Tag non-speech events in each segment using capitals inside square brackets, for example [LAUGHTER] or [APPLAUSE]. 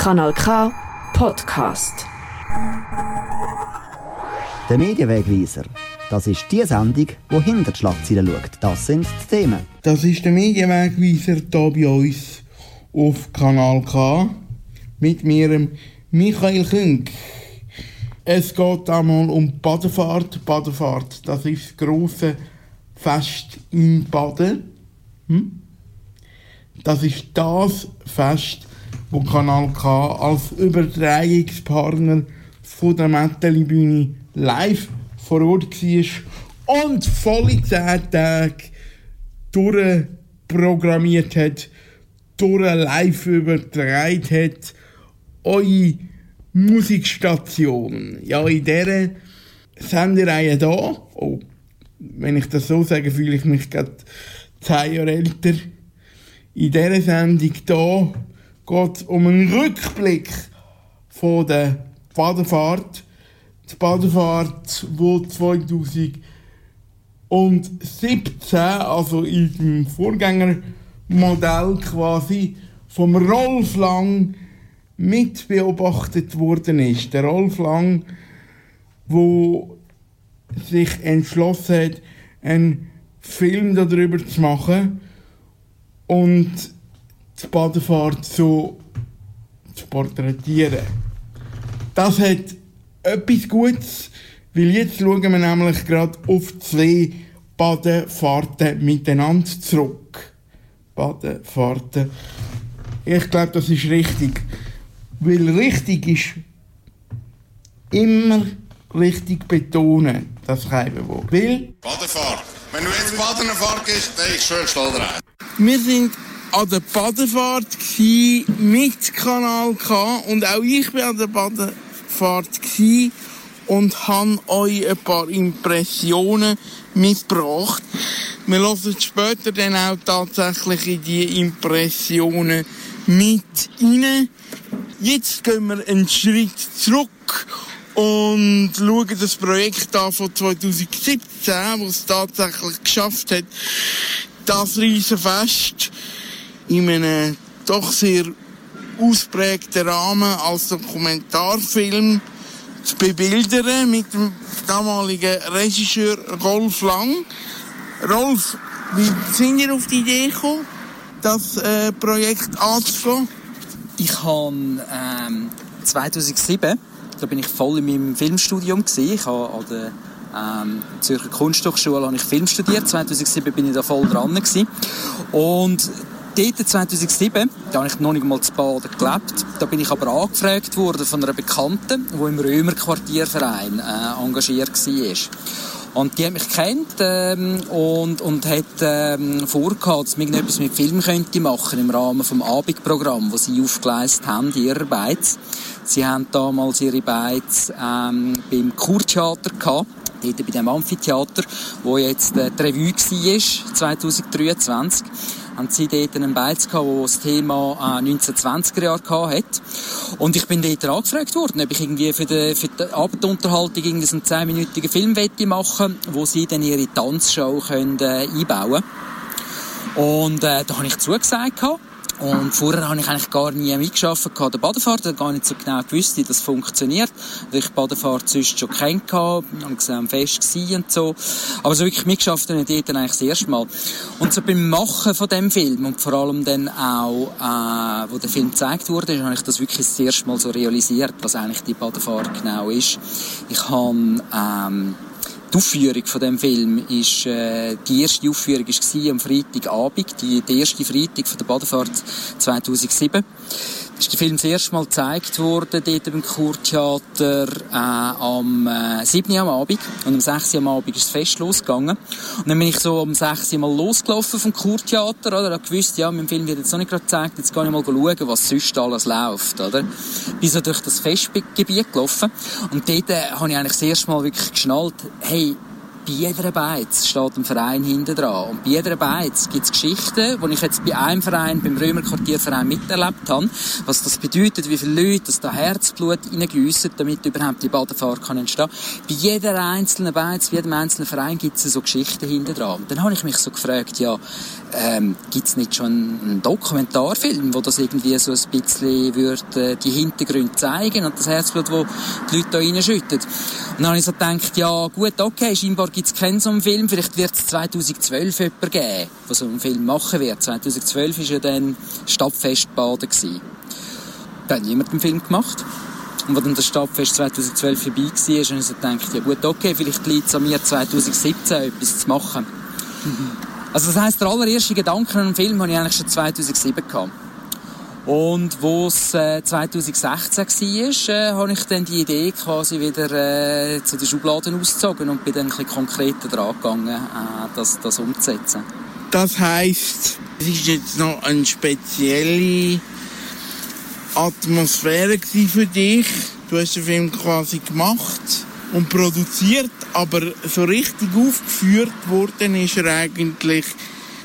Kanal K Podcast. Der Medienwegweiser. Das ist die Sendung, die hinter die Schlagzeilen schaut. Das sind die Themen. Das ist der Medienwegweiser hier bei uns auf Kanal K mit mir, Michael Künk. Es geht einmal um Badefahrt. Badefahrt, das ist das grosse Fest in Baden. Hm? Das ist das Fest, wo Kanal K als Übertragungspartner von der Metteli-Bühne live vor Ort war und volle 10 Tage durchprogrammiert hat, durch live übertragen hat, eure Musikstation. Ja, in dieser Sendereihe hier, oh, wenn ich das so sage, fühle ich mich gerade 10 Jahre älter. In dieser Sendung hier geht um einen Rückblick von der Badefahrt. Die Badefahrt, die 2017, also in dem Vorgängermodell quasi, vom Rolf Lang mitbeobachtet worden ist. Der Rolf Lang, wo sich entschlossen hat, einen Film darüber zu machen und die Badefahrt so zu porträtieren. Das hat etwas Gutes, weil jetzt schauen wir nämlich gerade auf zwei Badefahrten miteinander zurück. Badefahrten. Ich glaube, das ist richtig. Weil richtig ist immer richtig betonen, das Reibewort. Weil... Badefahrt. Wenn du jetzt Badenfahrt gehst, dann ist schön schnell rein. Wir sind an der Badefahrt mit Kanal K und auch ich bin an der Badefahrt und habe euch ein paar Impressionen mitgebracht. Wir hören später dann auch tatsächlich in die Impressionen mit rein. Jetzt gehen wir einen Schritt zurück und schauen das Projekt an von 2017, wo es tatsächlich geschafft hat, das Riesenfest in einem doch sehr ausprägten Rahmen als Dokumentarfilm zu bebildern mit dem damaligen Regisseur Rolf Lang. Rolf, wie sind ihr auf die Idee gekommen, das äh, Projekt anzugehen? Ich habe ähm, 2007, da bin ich voll in meinem Filmstudium gewesen. Ich habe an der ähm, Zürcher Kunsthochschule habe ich Film studiert. 2007 bin ich da voll dran gewesen. Und dort 2007, da habe ich noch nicht mal zu Baden gelebt, da bin ich aber angefragt worden von einer Bekannten, die im Römer-Quartierverein äh, engagiert war. Und die hat mich kennt ähm, und, und hat ähm, vorgehabt, dass ich etwas mit Film könnte machen im Rahmen des Abendprogramms, das sie aufgeleistet haben, ihrer Beiz. Sie haben damals ihre Beiz ähm, beim Kurtheater gehabt dort bei dem Amphitheater, wo jetzt äh, die Revue war, 2023 haben sie dort einen Beiz gehabt, der das Thema äh, 1920er Jahre hat. Und ich bin dort angefragt worden, ob ich irgendwie für die, für die Abendunterhaltung irgendwie so einen 10-minütigen Film machen wo sie dann ihre Tanzshow können, äh, einbauen Und äh, da habe ich zugesagt gehabt. Und vorher habe ich eigentlich gar nie mitgearbeitet an der Badefahrt, habe gar nicht so genau gewusst, wie das funktioniert. Weil ich Badefahrt sonst schon kennt habe, habe gesehen, fest und so. Aber so wirklich mitgearbeitet habe ich dort eigentlich das erste Mal. Und so beim Machen von dem Film und vor allem dann auch, äh, wo der Film gezeigt wurde, habe ich das wirklich das erste Mal so realisiert, was eigentlich die Badefahrt genau ist. Ich habe, ähm, die Aufführung von dem Film ist äh, die erste Aufführung war am Freitagabend, die, die erste Freitag von der Badefahrt 2007 ist der Film das erste Mal gezeigt worden, dort beim Kurtheater, äh, am äh, 7. am Abend. Und am 6. am Abend ist das Fest losgegangen. Und dann bin ich so am 6. Mal losgelaufen vom Kurtheater, oder? Ich gewusst, ja, mein Film wird jetzt noch nicht gerade gezeigt, jetzt kann ich mal schauen, was sonst alles läuft, oder? Bin so durch das Festgebiet gelaufen. Und dort äh, habe ich eigentlich das erste Mal wirklich geschnallt, hey, bei jeder Beiz steht ein Verein hinten dran. Und bei jeder Beiz gibt es Geschichten, die ich jetzt bei einem Verein, beim Römerquartierverein miterlebt habe, was das bedeutet, wie viele Leute das da Herzblut reingiessen, damit überhaupt die Badefahrt kann entstehen. Bei jeder einzelnen Beiz, bei jedem einzelnen Verein gibt es so Geschichten hinten dran. Und dann habe ich mich so gefragt, ja, ähm, gibt es nicht schon einen Dokumentarfilm, wo das irgendwie so ein bisschen würde, äh, die Hintergründe zeigen und das Herzblut, wo die Leute da reinschütten. Und dann habe ich so gedacht, ja gut, okay, scheinbar gibt es keinen so einen Film, vielleicht wird es 2012 jemanden geben, der so einen Film machen wird. 2012 war ja dann Stadtfestbaden. Gewesen. Da hat niemand einen Film gemacht. Und als dann das Stadtfest 2012 vorbei war, habe ich so gedacht, ja gut, okay, vielleicht liegt es an mir 2017 etwas zu machen. [LAUGHS] Also das heisst, der allererste Gedanke an den Film hatte ich eigentlich schon 2007 gehabt. Und wo es äh, 2016 war, äh, habe ich dann die Idee quasi wieder äh, zu den Schubladen ausgezogen und bin dann ein bisschen konkreter dran gegangen, äh, das, das umzusetzen. Das heisst, es ist jetzt noch eine spezielle Atmosphäre für dich. Du hast den Film quasi gemacht und produziert, aber so richtig aufgeführt worden ist er eigentlich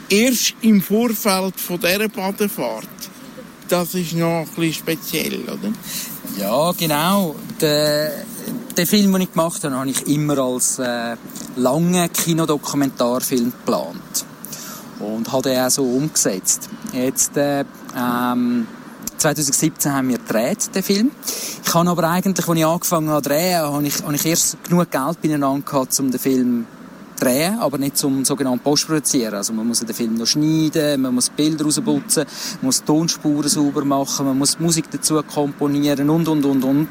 erst im Vorfeld von dieser Badefahrt. Das ist noch bisschen speziell, oder? Ja, genau. Den, den Film, den ich gemacht habe, habe ich immer als äh, langen Kinodokumentarfilm geplant. Und habe den auch so umgesetzt. Jetzt, äh, ähm, 2017 haben wir gedreht, den Film. Ich habe aber eigentlich, als ich angefangen habe zu drehen, habe ich, habe ich erst genug Geld beieinander gehabt, um den Film zu drehen, aber nicht zum sogenannten Postproduzieren. Also man muss den Film noch schneiden, man muss Bilder rausputzen, man muss Tonspuren sauber machen, man muss Musik dazu komponieren und, und, und, und.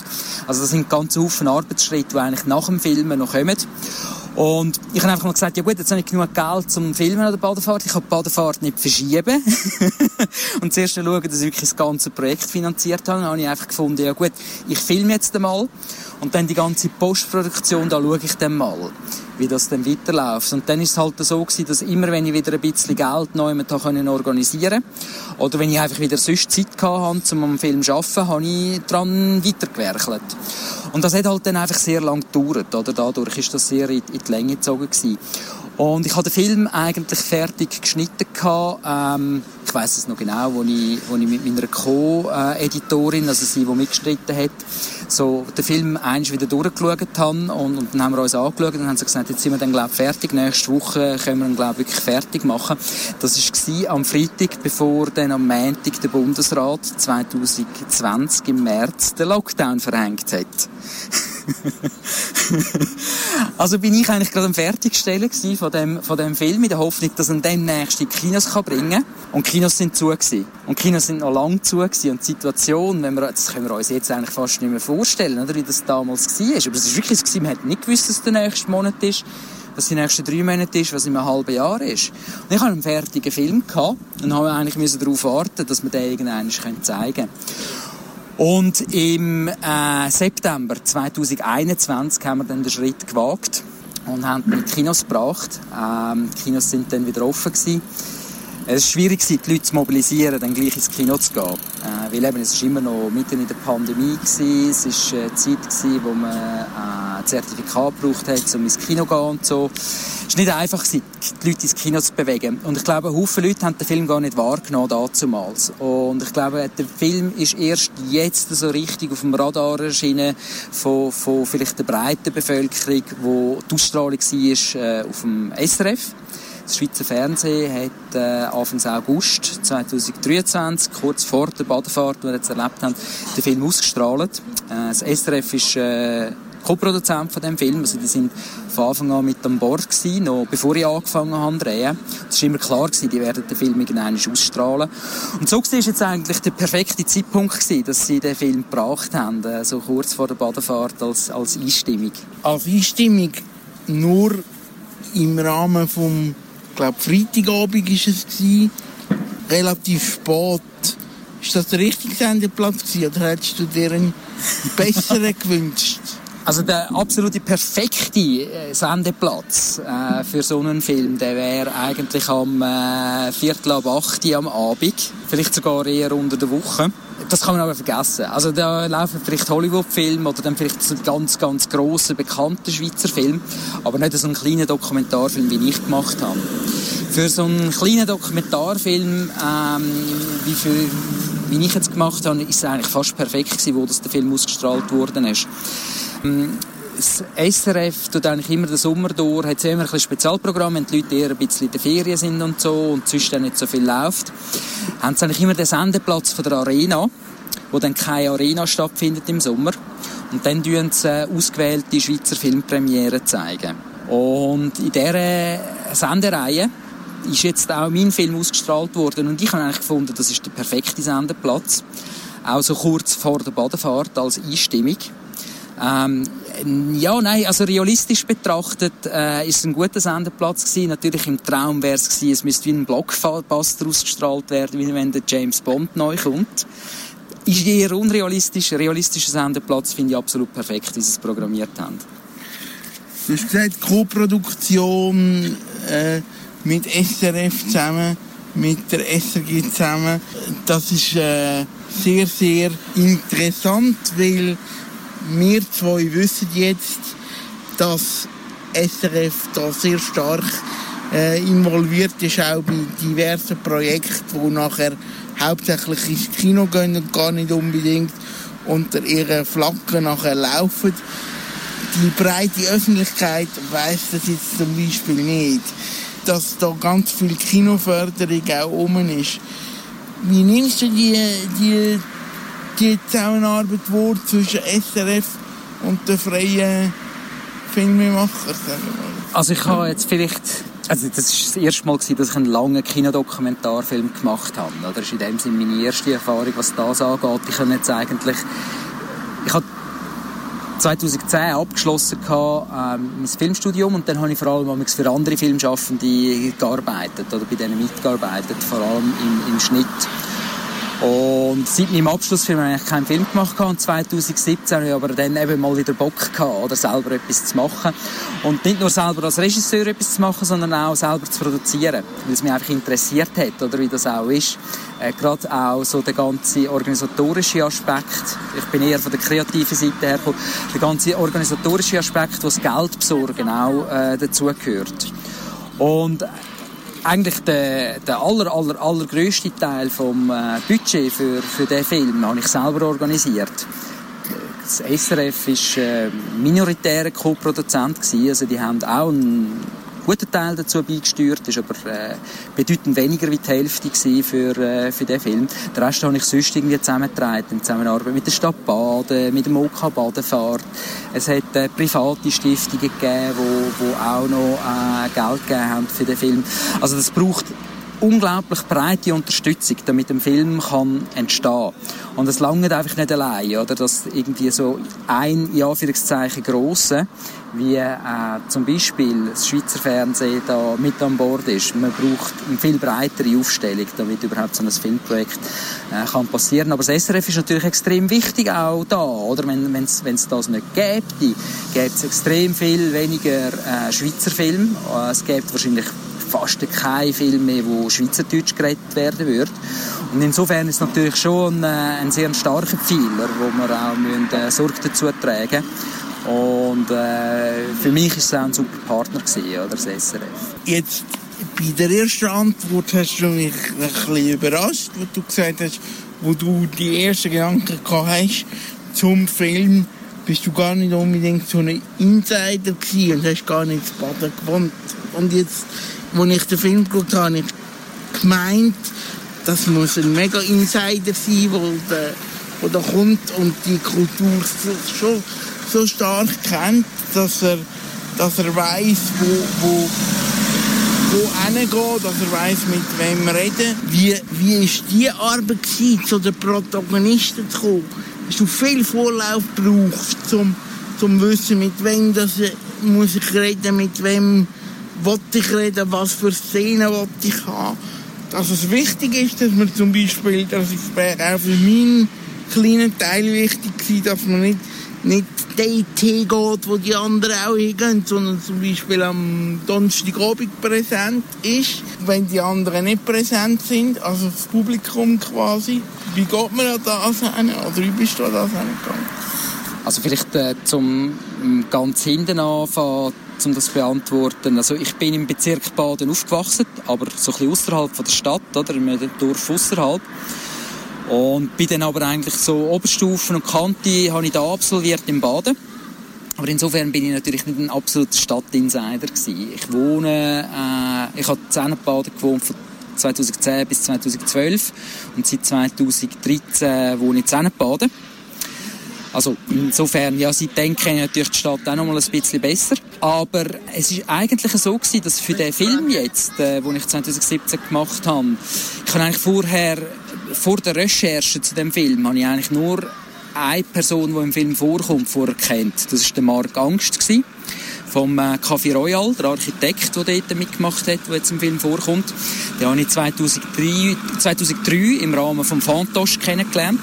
Also das sind ganz Haufen Arbeitsschritte, die eigentlich nach dem Filmen noch kommen. Und ich habe einfach mal gesagt, ja gut, jetzt habe ich genug Geld zum Filmen an der Badefahrt. Ich kann die Badefahrt nicht verschieben. [LAUGHS] und zuerst schauen, dass ich wirklich das ganze Projekt finanziert habe. Dann habe ich einfach gefunden, ja gut, ich filme jetzt einmal. Und dann die ganze Postproduktion, da schaue ich dann mal, wie das dann weiterläuft. Und dann ist es halt so gewesen, dass immer, wenn ich wieder ein bisschen Geld neu organisieren konnte, oder wenn ich einfach wieder sonst Zeit hatte, um am Film zu arbeiten, habe ich daran weitergewerkelt. Und das hat halt dann einfach sehr lang gedauert, oder? Dadurch ist das sehr in, die Länge gezogen gewesen. Und ich hatte den Film eigentlich fertig geschnitten gehabt, ähm, ich weiß es noch genau, wo ich, wo ich mit meiner Co-Editorin, also sie, die mitgestritten hat, so den Film eins wieder durchgeschaut habe und, und dann haben wir uns angeschaut und haben so gesagt, jetzt sind wir dann glaube fertig, nächste Woche können wir ihn glaube wirklich fertig machen. Das war am Freitag, bevor dann am Montag der Bundesrat 2020 im März den Lockdown verhängt hat. [LAUGHS] also bin ich eigentlich gerade am Fertigstellen von dem, von dem Film, in der Hoffnung, dass er demnächst in die Kinos kann bringen kann. Und die Kinos sind zu gewesen. Und Kinos sind noch lang zu gewesen. Und die Situation, wenn wir, das können wir uns jetzt eigentlich fast nicht mehr vorstellen, oder, wie das damals war. Aber es war wirklich so, man hat nicht gewusst, dass der nächste Monat ist was die nächsten drei Monate ist, was in einem halben Jahr ist. Und ich hatte einen fertigen Film gehabt und habe eigentlich darauf warten, dass wir den irgendwann zeigen können. Und im äh, September 2021 haben wir dann den Schritt gewagt und haben die Kinos gebracht. Ähm, die Kinos sind dann wieder offen gewesen. Es war schwierig, die Leute zu mobilisieren, dann gleich ins Kino zu gehen. Äh, weil eben, es war immer noch mitten in der Pandemie. Gewesen. Es war eine Zeit, gewesen, wo man äh, ein Zertifikat gebraucht hat, um ins Kino zu gehen und so. Es war nicht einfach, gewesen, die Leute ins Kino zu bewegen. Und ich glaube, Haufen Leute haben den Film gar nicht wahrgenommen damals. Und ich glaube, der Film ist erst jetzt so richtig auf dem Radar erschienen von, von vielleicht der breiten Bevölkerung, wo die Ausstrahlung war äh, auf dem SRF. Das Schweizer Fernsehen hat äh, Anfang August 2023, kurz vor der Badefahrt, die wir jetzt erlebt haben, den Film ausgestrahlt. Äh, das SRF ist äh, Co-Produzent von dem Film, also die sind von Anfang an mit an Bord gewesen, noch bevor ich angefangen habe zu drehen. Es war immer klar gewesen, die werden den Film irgendwann ausstrahlen. Und so war jetzt eigentlich der perfekte Zeitpunkt gewesen, dass sie den Film gebracht haben, äh, so kurz vor der Badefahrt als, als Einstimmung. Als Einstimmung nur im Rahmen vom ich glaube, Freitagabend war es, gewesen, relativ spät. Ist das der richtige Sendeplatz gewesen, oder hättest du dir einen besseren [LAUGHS] gewünscht? Also der absolute perfekte äh, Sendeplatz äh, für so einen Film, der wäre eigentlich am äh, Viertel ab acht am Abend, vielleicht sogar eher unter der Woche. Das kann man aber vergessen. Also da laufen vielleicht Hollywood-Filme oder dann vielleicht so ganz, ganz grosse, bekannte Schweizer Film, aber nicht so einen kleinen Dokumentarfilm, wie ich gemacht habe. Für so einen kleinen Dokumentarfilm, ähm, wie, für, wie ich jetzt gemacht habe, ist es eigentlich fast perfekt gewesen, wo das der Film ausgestrahlt worden ist. Ähm, das SRF tut eigentlich immer den Sommer durch, hat immer ein Spezialprogramm, wenn die Leute eher ein bisschen in der Ferien sind und so und sonst dann nicht so viel läuft, haben sie eigentlich immer den Sendeplatz von der Arena, wo dann keine Arena stattfindet im Sommer. Und dann zeigen sie ausgewählte Schweizer Filmpremiere zeigen. Und in dieser Sendereihe ist jetzt auch mein Film ausgestrahlt worden und ich habe eigentlich gefunden, das ist der perfekte Sendeplatz. Auch so kurz vor der Badefahrt als Einstimmung. Ähm, ja, nein, also realistisch betrachtet äh, ist es ein guter Sendeplatz gewesen. Natürlich im Traum wäre es gewesen, es müsste wie ein Blockbuster ausgestrahlt werden, wie wenn der James Bond neu kommt. Ist eher unrealistisch. Realistischer Sendeplatz finde ich absolut perfekt, wie sie es programmiert haben. Du hast gesagt, Co-Produktion äh, mit SRF zusammen, mit der SRG zusammen. Das ist äh, sehr, sehr interessant, weil wir zwei wissen jetzt, dass SRF da sehr stark äh, involviert ist, auch bei diversen Projekten, die nachher hauptsächlich ins Kino gehen und gar nicht unbedingt unter ihren Flaggen nachher laufen. Die breite Öffentlichkeit weiß das jetzt zum Beispiel nicht, dass da ganz viel Kinoförderung auch rum ist. Wie nimmst du die, die, die Zusammenarbeit wahr zwischen SRF und den freien Filmemachern? Also ich habe jetzt vielleicht also das war das erste Mal, dass ich einen langen Kinodokumentarfilm gemacht habe. Das ist in dem Sinne meine erste Erfahrung, was das angeht. Ich habe jetzt eigentlich... Ich habe 2010 abgeschlossen gehabt, ähm, mein Filmstudium und dann habe ich vor allem für andere Filmschaffende gearbeitet oder bei denen mitgearbeitet, vor allem im, im Schnitt. Und seit meinem Abschlussfilm habe ich keinen Film gemacht und 2017 habe ich aber dann eben mal wieder Bock gehabt, oder selber etwas zu machen. Und nicht nur selber als Regisseur etwas zu machen, sondern auch selber zu produzieren, weil es mich einfach interessiert hat, oder wie das auch ist. Äh, Gerade auch so der ganze organisatorische Aspekt. Ich bin eher von der kreativen Seite her. Der ganze organisatorische Aspekt, wo das Geld besorgen auch äh, dazugehört. Und eigentlich der, der aller, aller, allergrößte Teil vom äh, Budget für, für den Film habe ich selber organisiert. Das SRF war äh, minoritärer Co-Produzent also die haben auch einen guten Teil dazu beigesteuert, ist aber äh, bedeutend weniger wie die Hälfte für, äh, für den Film. Den Rest habe ich sonst irgendwie zusammengetragen, in Zusammenarbeit mit der Stadt Baden, mit dem OK Badefahrt. Es hat äh, private Stiftungen gegeben, wo, wo auch noch äh, Geld gegeben haben für den Film. Also das braucht unglaublich breite Unterstützung, damit ein Film kann entstehen Und es langt einfach nicht allein, oder? Dass irgendwie so ein, in Anführungszeichen, grosse, wie äh, zum Beispiel das Schweizer Fernsehen da mit an Bord ist. Man braucht eine viel breitere Aufstellung, damit überhaupt so ein Filmprojekt äh, kann passieren. Aber das SRF ist natürlich extrem wichtig auch da, oder? Wenn es das nicht gäbe, gäbe es extrem viel weniger äh, Schweizer Filme. Äh, es gäbe wahrscheinlich fast kein Film mehr, wo Schweizerdeutsch geredet werden würde. Und insofern ist es natürlich schon ein, äh, ein sehr starker Pfeiler, wo wir auch müssen, äh, Sorge dazu tragen Und äh, für mich ist es auch ein super Partner gewesen, oder, das SRF. Jetzt bei der ersten Antwort hast du mich ein bisschen überrascht, wo du gesagt hast, wo du die ersten Gedanken gehabt hast zum Film, bist du gar nicht unbedingt so ein Insider gewesen und hast gar nicht das Baden gewohnt. Und jetzt als ich den Film geschaut habe, habe ich gemeint, das muss ein mega Insider sein, der, wo der kommt und die Kultur schon so stark kennt, dass er, dass er weiß, wo, wo, wo hingeht, dass er weiß, mit wem reden. Wie, wie ist die Arbeit gewesen, zu den Protagonisten zu kommen? Hast du viel Vorlauf gebraucht, um, zu wissen, mit wem das, muss ich reden, mit wem wollte ich reden, was für Szenen wollte ich haben. Dass es wichtig ist, dass man zum Beispiel, dass es auch für meinen kleinen Teil wichtig war, dass man nicht, nicht den Tee wo die anderen auch hingehen, sondern zum Beispiel am Donnerstagabend präsent ist, wenn die anderen nicht präsent sind, also das Publikum quasi. Wie geht man an das hin? Oder wie bist du an das hingegangen? Also vielleicht äh, zum ganz hinten anfangen, um das zu beantworten. Also ich bin im Bezirk Baden aufgewachsen, aber so ein bisschen außerhalb der Stadt, oder? In einem Dorf außerhalb. Und bin dann aber eigentlich so Oberstufen und Kante habe ich da absolviert in Baden. Aber insofern bin ich natürlich nicht ein absoluter Stadtinsider gewesen. Ich wohne, äh, ich habe in Zennenbaden gewohnt von 2010 bis 2012 und seit 2013 wohne ich in Zennenbaden. Also insofern, ja, kenne ich natürlich die Stadt auch noch mal ein bisschen besser. Aber es ist eigentlich so gewesen, dass für den Film jetzt, äh, den ich 2017 gemacht habe, ich habe eigentlich vorher, vor der Recherche zu dem Film, habe ich eigentlich nur eine Person, die im Film vorkommt, vorher kennt. Das ist der Marc Angst gewesen, vom äh, Café Royal, der Architekt, der dort mitgemacht hat, der jetzt im Film vorkommt. Den habe ich 2003, 2003 im Rahmen vom Fantosch kennengelernt.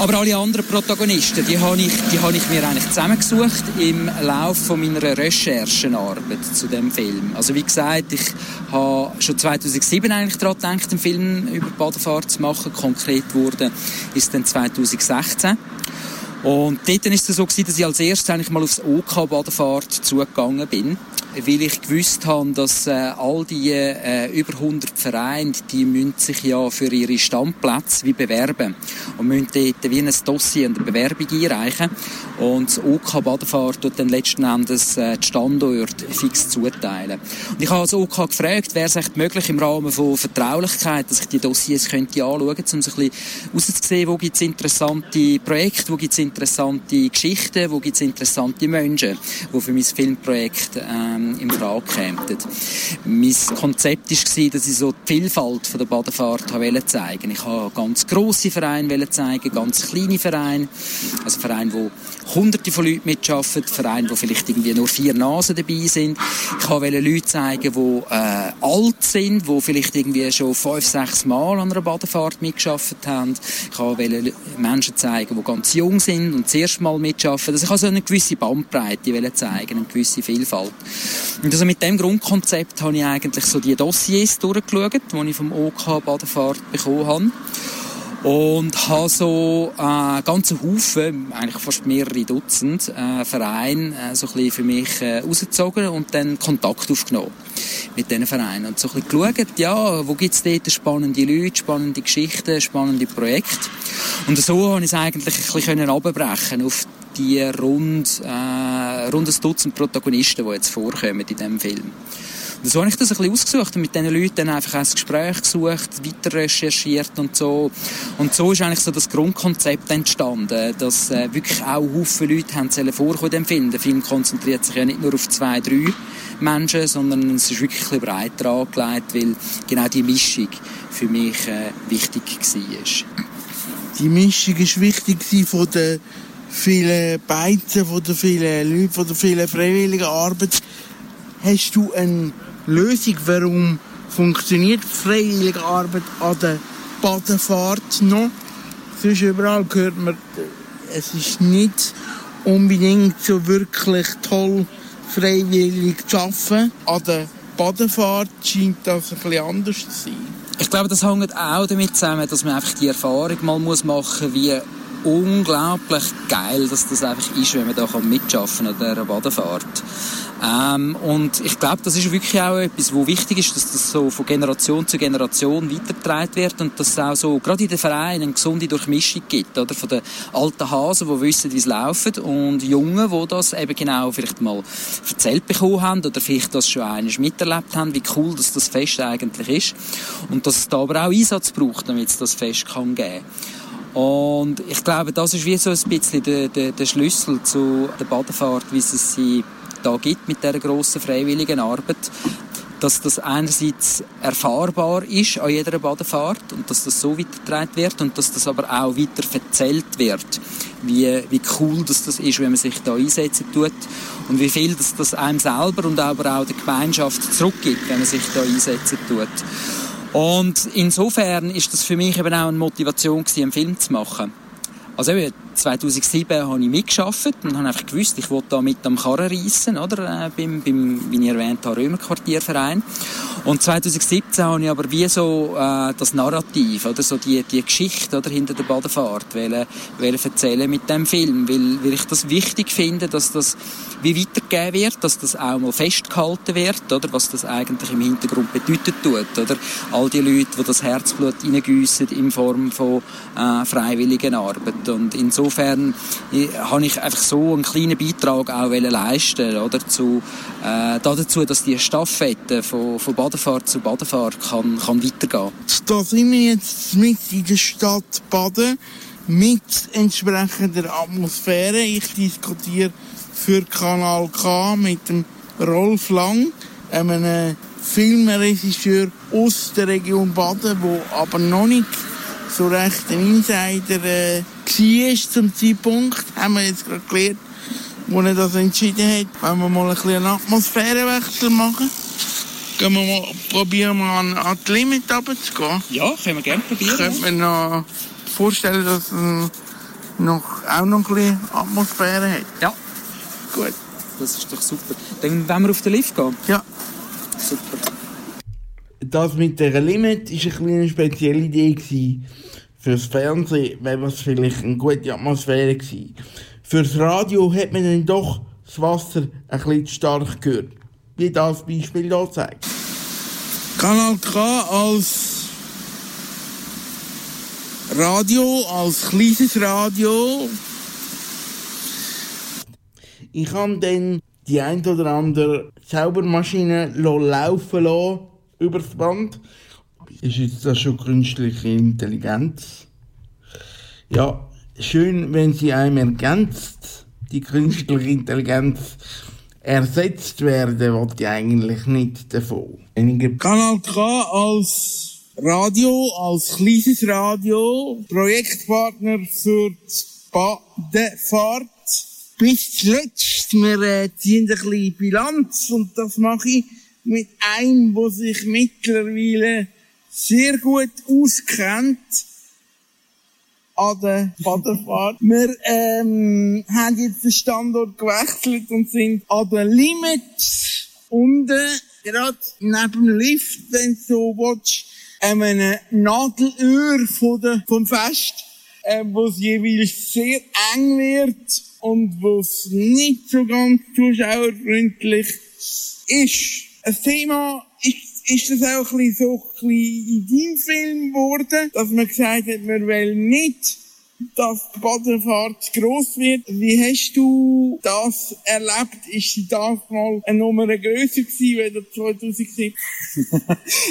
Aber alle anderen Protagonisten, die habe ich, die habe ich mir eigentlich zusammengesucht im Laufe meiner Recherchenarbeit zu dem Film. Also wie gesagt, ich habe schon 2007 eigentlich daran gedacht, einen Film über Badefahrt zu machen. Konkret wurde ist dann 2016. Und dort war es so, dass ich als erstes eigentlich mal aufs OK Badefahrt zugegangen bin weil ich gewusst habe, dass äh, all die äh, über 100 Vereine, die müssen sich ja für ihre Standplätze wie bewerben und müssen dort wie ein Dossier und eine Bewerbung einreichen und das OK Badefahrt tut dann letzten Endes äh, die Standorte fix zuteilen. Und ich habe als OK gefragt, wäre es echt möglich im Rahmen von Vertraulichkeit, dass ich die Dossiers könnte anschauen könnte, um so ein bisschen rauszusehen, wo gibt es interessante Projekte, wo gibt es interessante Geschichten, wo gibt es interessante Menschen, die für mein Filmprojekt äh, ähm, in Frage kämen. Mein Konzept war, dass ich so die Vielfalt der Badefahrt zeigen wollte. Ich wollte ganz grosse Vereine zeigen, ganz kleine Vereine, also Vereine, wo hunderte von Leuten mitarbeiten, Vereine, wo vielleicht irgendwie nur vier Nasen dabei sind. Ich wollte Leute zeigen, die äh, alt sind, die vielleicht irgendwie schon fünf, sechs Mal an einer Badefahrt mitgearbeitet haben. Ich wollte Menschen zeigen, die ganz jung sind und das erste Mal mitarbeiten. Also ich wollte so eine gewisse Bandbreite zeigen, eine gewisse Vielfalt. Und also mit dem Grundkonzept habe ich eigentlich so die Dossiers durchgeschaut, die ich vom OK Badefahrt bekommen habe. Und habe so äh, ganzen Haufen, eigentlich fast mehrere Dutzend äh, Vereine äh, so ein bisschen für mich äh, rausgezogen und dann Kontakt aufgenommen mit diesen Vereinen. Und so ein bisschen geschaut, ja, wo es dort spannende Leute, spannende Geschichten, spannende Projekte. Und so habe ich es eigentlich ein bisschen abbrechen auf die rund, äh, rund ein Dutzend Protagonisten, die jetzt vorkommen in diesem Film. So habe ich das ein bisschen ausgesucht und mit diesen Leuten dann einfach ein Gespräch gesucht, weiter recherchiert und so. Und so ist eigentlich so das Grundkonzept entstanden, dass äh, wirklich auch Haufen Leute haben vorkommen in. Der Film konzentriert sich ja nicht nur auf zwei, drei Menschen, sondern es ist wirklich ein bisschen breiter angelegt, weil genau die Mischung für mich äh, wichtig war. Die Mischung ist wichtig von der vielen Beizen, von den vielen Leuten, von der vielen freiwilligen Arbeit. Hast du eine Lösung, warum funktioniert freiwillige Arbeit an der Badefahrt noch? Sonst überall hört man, es ist nicht unbedingt so wirklich toll, freiwillig zu arbeiten. An der Badefahrt scheint das ein bisschen anders zu sein. Ich glaube, das hängt auch damit zusammen, dass man einfach die Erfahrung mal machen muss, wie unglaublich geil, dass das einfach ist, wenn man da mitarbeiten kann an dieser Badefahrt. Ähm, und ich glaube, das ist wirklich auch etwas, wo wichtig ist, dass das so von Generation zu Generation weitergetragen wird und dass es auch so, gerade in den Vereinen, eine gesunde Durchmischung gibt, oder? Von den alten Hasen, die wissen, wie es läuft und Jungen, die das eben genau vielleicht mal erzählt bekommen haben oder vielleicht das schon einmal miterlebt haben, wie cool dass das Fest eigentlich ist. Und dass es da aber auch Einsatz braucht, damit es das Fest kann geben kann. Und ich glaube, das ist wie so ein bisschen der, der, der Schlüssel zu der Badefahrt, wie es sie da gibt mit dieser grossen freiwilligen Arbeit. Dass das einerseits erfahrbar ist an jeder Badefahrt und dass das so weitergetragen wird und dass das aber auch weiter erzählt wird, wie, wie cool das, das ist, wenn man sich da einsetzen tut und wie viel das, das einem selber und aber auch der Gemeinschaft zurückgibt, wenn man sich da einsetzen tut. Und insofern ist das für mich eben auch eine Motivation gewesen, einen Film zu machen. Also eben, 2007 habe ich mitgearbeitet und habe einfach gewusst, ich wollte da mit am Karren reissen, oder? Äh, beim, beim, wie ich erwähnt habe, Römerquartierverein. Und 2017 habe ich aber wie so äh, das Narrativ, oder? So die, die Geschichte oder, hinter der Badefahrt wollen, wollen erzählen mit dem Film, weil, weil ich das wichtig finde, dass das wie weitergegeben wird, dass das auch mal festgehalten wird, oder? Was das eigentlich im Hintergrund bedeutet tut, oder? All die Leute, die das Herzblut reingüssen in Form von äh, freiwilligen Arbeit. Und insofern insofern äh, habe ich einfach so einen kleinen Beitrag auch leisten oder zu, äh, dazu, dass die Staffette von, von Badefahrt zu Badefahrt kann, kann weitergehen. Da sind wir jetzt mit in der Stadt Baden mit entsprechender Atmosphäre. Ich diskutiere für Kanal K mit dem Rolf Lang, einem Filmregisseur aus der Region Baden, der aber noch nicht so recht ein Insider äh, war zum Zeitpunkt, haben wir jetzt gerade gelernt, wo er das entschieden hat. Wenn wir mal ein bisschen einen Atmosphärenwechsel machen, gehen wir mal, probieren wir an, an die Limit runterzugehen. Ja, können wir gerne probieren. Könnte mir noch vorstellen, dass es noch, auch noch ein bisschen Atmosphäre hat. Ja. Gut. Das ist doch super. Dann wollen wir auf den Lift gehen. Ja. Super. Das mit der Limit war eine spezielle Idee gewesen. Fürs Fernsehen wäre das vielleicht eine gute Atmosphäre gewesen. Fürs Radio hat man dann doch das Wasser ein bisschen stark gehört. Wie das Beispiel hier zeigt. Kanal K als Radio, als kleines Radio. Ich habe dann die ein oder andere Zaubermaschine laufen lassen übers Band. Ist jetzt das schon künstliche Intelligenz? Ja, schön, wenn sie einem ergänzt, die künstliche Intelligenz ersetzt werden, wollte ich eigentlich nicht davon. Kanal K als Radio, als kleines Radio, Projektpartner für die Badefahrt. Bis zuletzt, wir äh, ziehen ein bisschen Bilanz und das mache ich mit einem, der sich mittlerweile sehr gut auskennt an der Badefahrt. Wir ähm, haben jetzt den Standort gewechselt und sind an der Limits unten, gerade neben dem Lift, wenn du so willst, einem Nadelöhr von der, vom Fest, äh, wo es jeweils sehr eng wird und wo es nicht so ganz zuschauerfreundlich ist. Ein Thema ist, ist das auch ein bisschen so ein bisschen in deinem Film geworden, dass man gesagt hat, man will nicht dass die Badefahrt gross wird. Wie hast du das erlebt? Ist sie mal eine Nummer grösser gewesen, als [LAUGHS] 2007?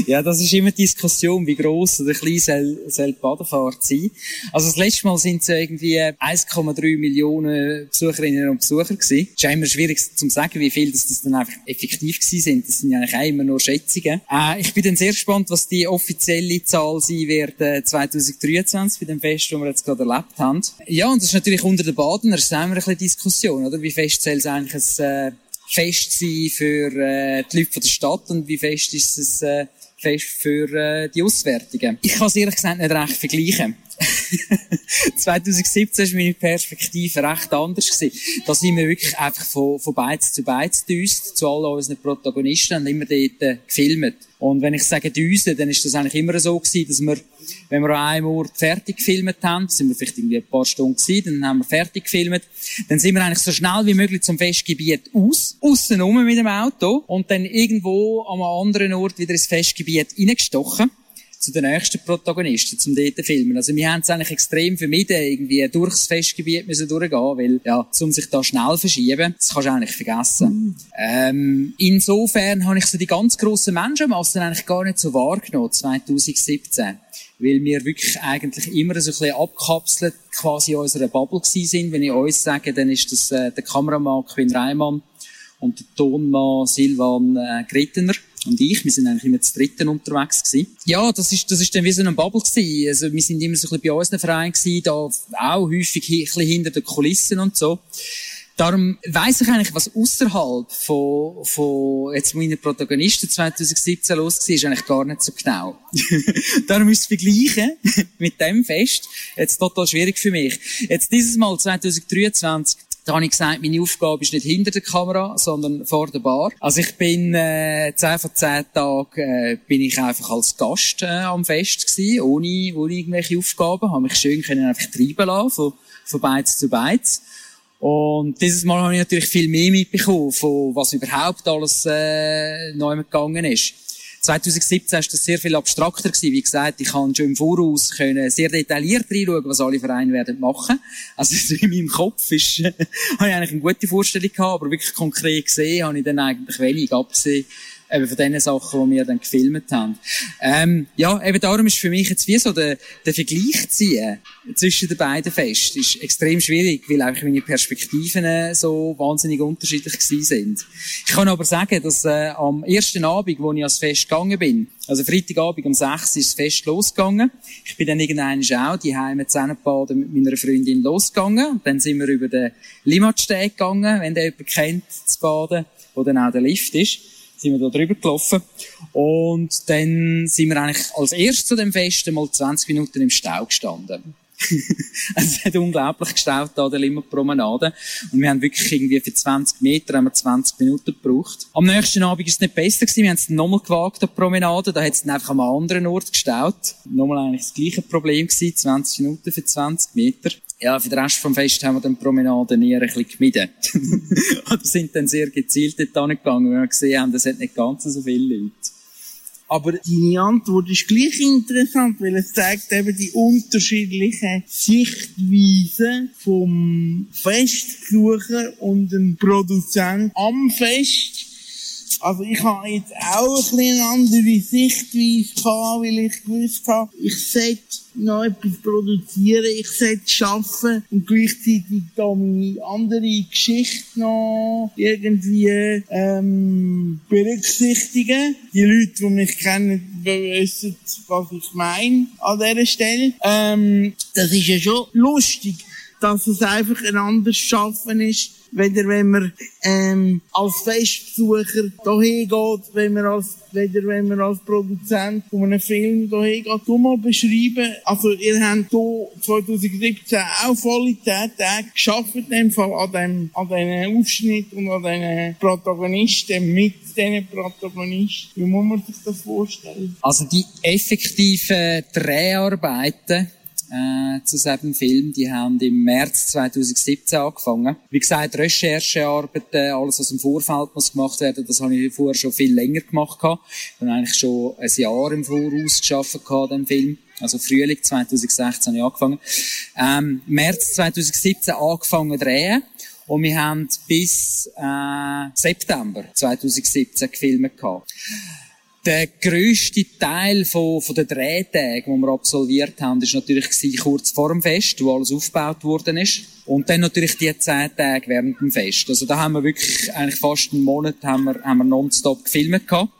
ja, das ist immer die Diskussion, wie gross oder klein soll, soll die Badefahrt sein. Also das letzte Mal sind es irgendwie 1,3 Millionen Besucherinnen und Besucher gewesen. Es ist immer schwierig zu sagen, wie viel das, das dann einfach effektiv gewesen sind. Das sind ja eigentlich auch immer nur Schätzungen. Äh, ich bin dann sehr gespannt, was die offizielle Zahl sein wird äh, 2023 bei dem Fest, das wir jetzt gerade erlebt erlebt haben. Ja, und das ist natürlich unter den Baden, da ist immer ein bisschen Diskussion, oder? Wie fest soll es eigentlich ein äh, Fest sein für äh, die Leute der Stadt und wie fest ist es äh, Fest für äh, die Auswärtigen? Ich kann es ehrlich gesagt nicht recht vergleichen. [LAUGHS] 2017 war meine Perspektive recht anders. Gewesen. Da sind wir wirklich einfach von, von Beiz zu Beiz düst, zu all unseren Protagonisten und immer dort äh, gefilmt. Und wenn ich sage düsen, dann ist das eigentlich immer so gewesen, dass wir, wenn wir an einem Ort fertig gefilmt haben, sind wir vielleicht irgendwie ein paar Stunden gewesen, dann haben wir fertig gefilmt, dann sind wir eigentlich so schnell wie möglich zum Festgebiet aus, aussen rum mit dem Auto und dann irgendwo an einem anderen Ort wieder ins Festgebiet reingestochen zu den nächsten Protagonisten, zum dort filmen. Also wir haben es eigentlich extrem vermieden, irgendwie durchs Festgebiet müssen durchgehen, weil, ja, um sich da schnell verschieben, das kannst du eigentlich vergessen. Mhm. Ähm, insofern habe ich so die ganz grossen Menschenmassen eigentlich gar nicht so wahrgenommen, 2017 weil wir wirklich eigentlich immer so ein bisschen abkapselt quasi in unserer Bubble gewesen sind. Wenn ich uns sage, dann ist das äh, der Kameramann Quinn Reimann und der Tonmann Silvan äh, Grittener und ich, wir sind eigentlich immer zu dritten unterwegs gewesen. Ja, das ist, das ist dann wie so ein Bubble gewesen. Also, wir sind immer so ein bisschen bei unseren Vereinen gewesen, da auch häufig ein bisschen hinter den Kulissen und so. Darum weiss ich eigentlich, was außerhalb von, von jetzt meinen Protagonisten 2017 los war, ist eigentlich gar nicht so genau. [LAUGHS] Darum ist es vergleichen mit dem Fest jetzt total schwierig für mich. Jetzt dieses Mal 2023 da habe ich gesagt, meine Aufgabe ist nicht hinter der Kamera, sondern vor der Bar. Also ich bin äh, 10 von 10 Tagen äh, bin ich einfach als Gast äh, am Fest gewesen, ohne, ohne irgendwelche Aufgaben. Habe mich schön können einfach treiben lassen, von, von Beiz zu Beiz. Und dieses Mal habe ich natürlich viel mehr mitbekommen, von was überhaupt alles äh, neu gegangen ist. 2017 war das sehr viel abstrakter gewesen. Wie gesagt, ich kann schon im Voraus können sehr detailliert reinschauen, was alle Vereine werden machen. Also [LAUGHS] in meinem Kopf ist, [LAUGHS] habe ich eigentlich eine gute Vorstellung gehabt, aber wirklich konkret gesehen habe ich dann eigentlich wenig abgesehen eben von den Sachen, die wir dann gefilmt haben. Ähm, ja, eben darum ist für mich jetzt wie so der, der Vergleich ziehen zwischen den beiden Fest ist extrem schwierig, weil einfach meine Perspektiven so wahnsinnig unterschiedlich gewesen sind. Ich kann aber sagen, dass äh, am ersten Abend, wo ich als Fest gegangen bin, also Freitagabend um 6 ist das Fest losgegangen. Ich bin dann irgendwann auch die Heime Zähnebaden mit meiner Freundin losgegangen. Dann sind wir über den Limmatsteg gegangen, wenn der jemand kennt, zu baden, wo dann auch der Lift ist sind wir da drüber gelaufen. Und dann sind wir eigentlich als erstes zu dem Fest mal 20 Minuten im Stau gestanden. [LAUGHS] also es hat unglaublich gestaut da der Limmerpromenade. Und wir haben wirklich irgendwie für 20 Meter haben wir 20 Minuten gebraucht. Am nächsten Abend ist es nicht besser gewesen. Wir haben es nochmal gewagt, die Promenade. Da hat es einfach einem anderen Ort gestaut. Nochmal eigentlich das gleiche Problem gewesen. 20 Minuten für 20 Meter. Ja, für den Rest vom Fest haben wir dann Promenaden eher ein bisschen gemieden. [LAUGHS] Oder sind dann sehr gezielt dort gegangen, weil wir gesehen haben, es hat nicht ganz so viele Leute. Aber deine Antwort ist gleich interessant, weil es zeigt eben die unterschiedlichen Sichtweisen vom Festbesucher und dem Produzent am Fest. Also ich habe jetzt auch ein eine andere Sichtweise gehabt, weil ich gewusst habe, ich sollte noch etwas produzieren, ich sollte arbeiten und gleichzeitig da meine andere Geschichte noch irgendwie ähm, berücksichtigen. Die Leute, die mich kennen, wissen, was ich meine an dieser Stelle. Ähm, das ist ja schon lustig, dass es einfach ein anderes Schaffen ist, weder wenn man ähm, als Festbesucher dahin geht, wenn man als, weder wenn man als Produzent von einem Film dahin geht. Du mal beschreiben, also ihr habt hier 2017 auch volle Tage geschafft, in dem Fall an dem, an diesen Ausschnitt und an diesen Protagonisten, mit diesen Protagonisten. Wie muss man sich das vorstellen? Also die effektiven Dreharbeiten, äh, zu diesem Film. Die haben im März 2017 angefangen. Wie gesagt, Recherchearbeiten, alles, was im Vorfeld muss gemacht werden, das habe ich vorher schon viel länger gemacht. Ich habe eigentlich schon ein Jahr im Voraus geschaffen dem Film. Also Frühling 2016 habe ich angefangen. Ähm, März 2017 angefangen zu drehen. Und wir haben bis äh, September 2017 gefilmt. Gehabt der grösste Teil von, von den Drehtagen, die wir absolviert haben, ist natürlich kurz vor dem Fest, wo alles aufgebaut worden ist. Und dann natürlich die zehn Tage während dem Fest. Also da haben wir wirklich eigentlich fast einen Monat haben wir, haben wir nonstop gefilmt gehabt.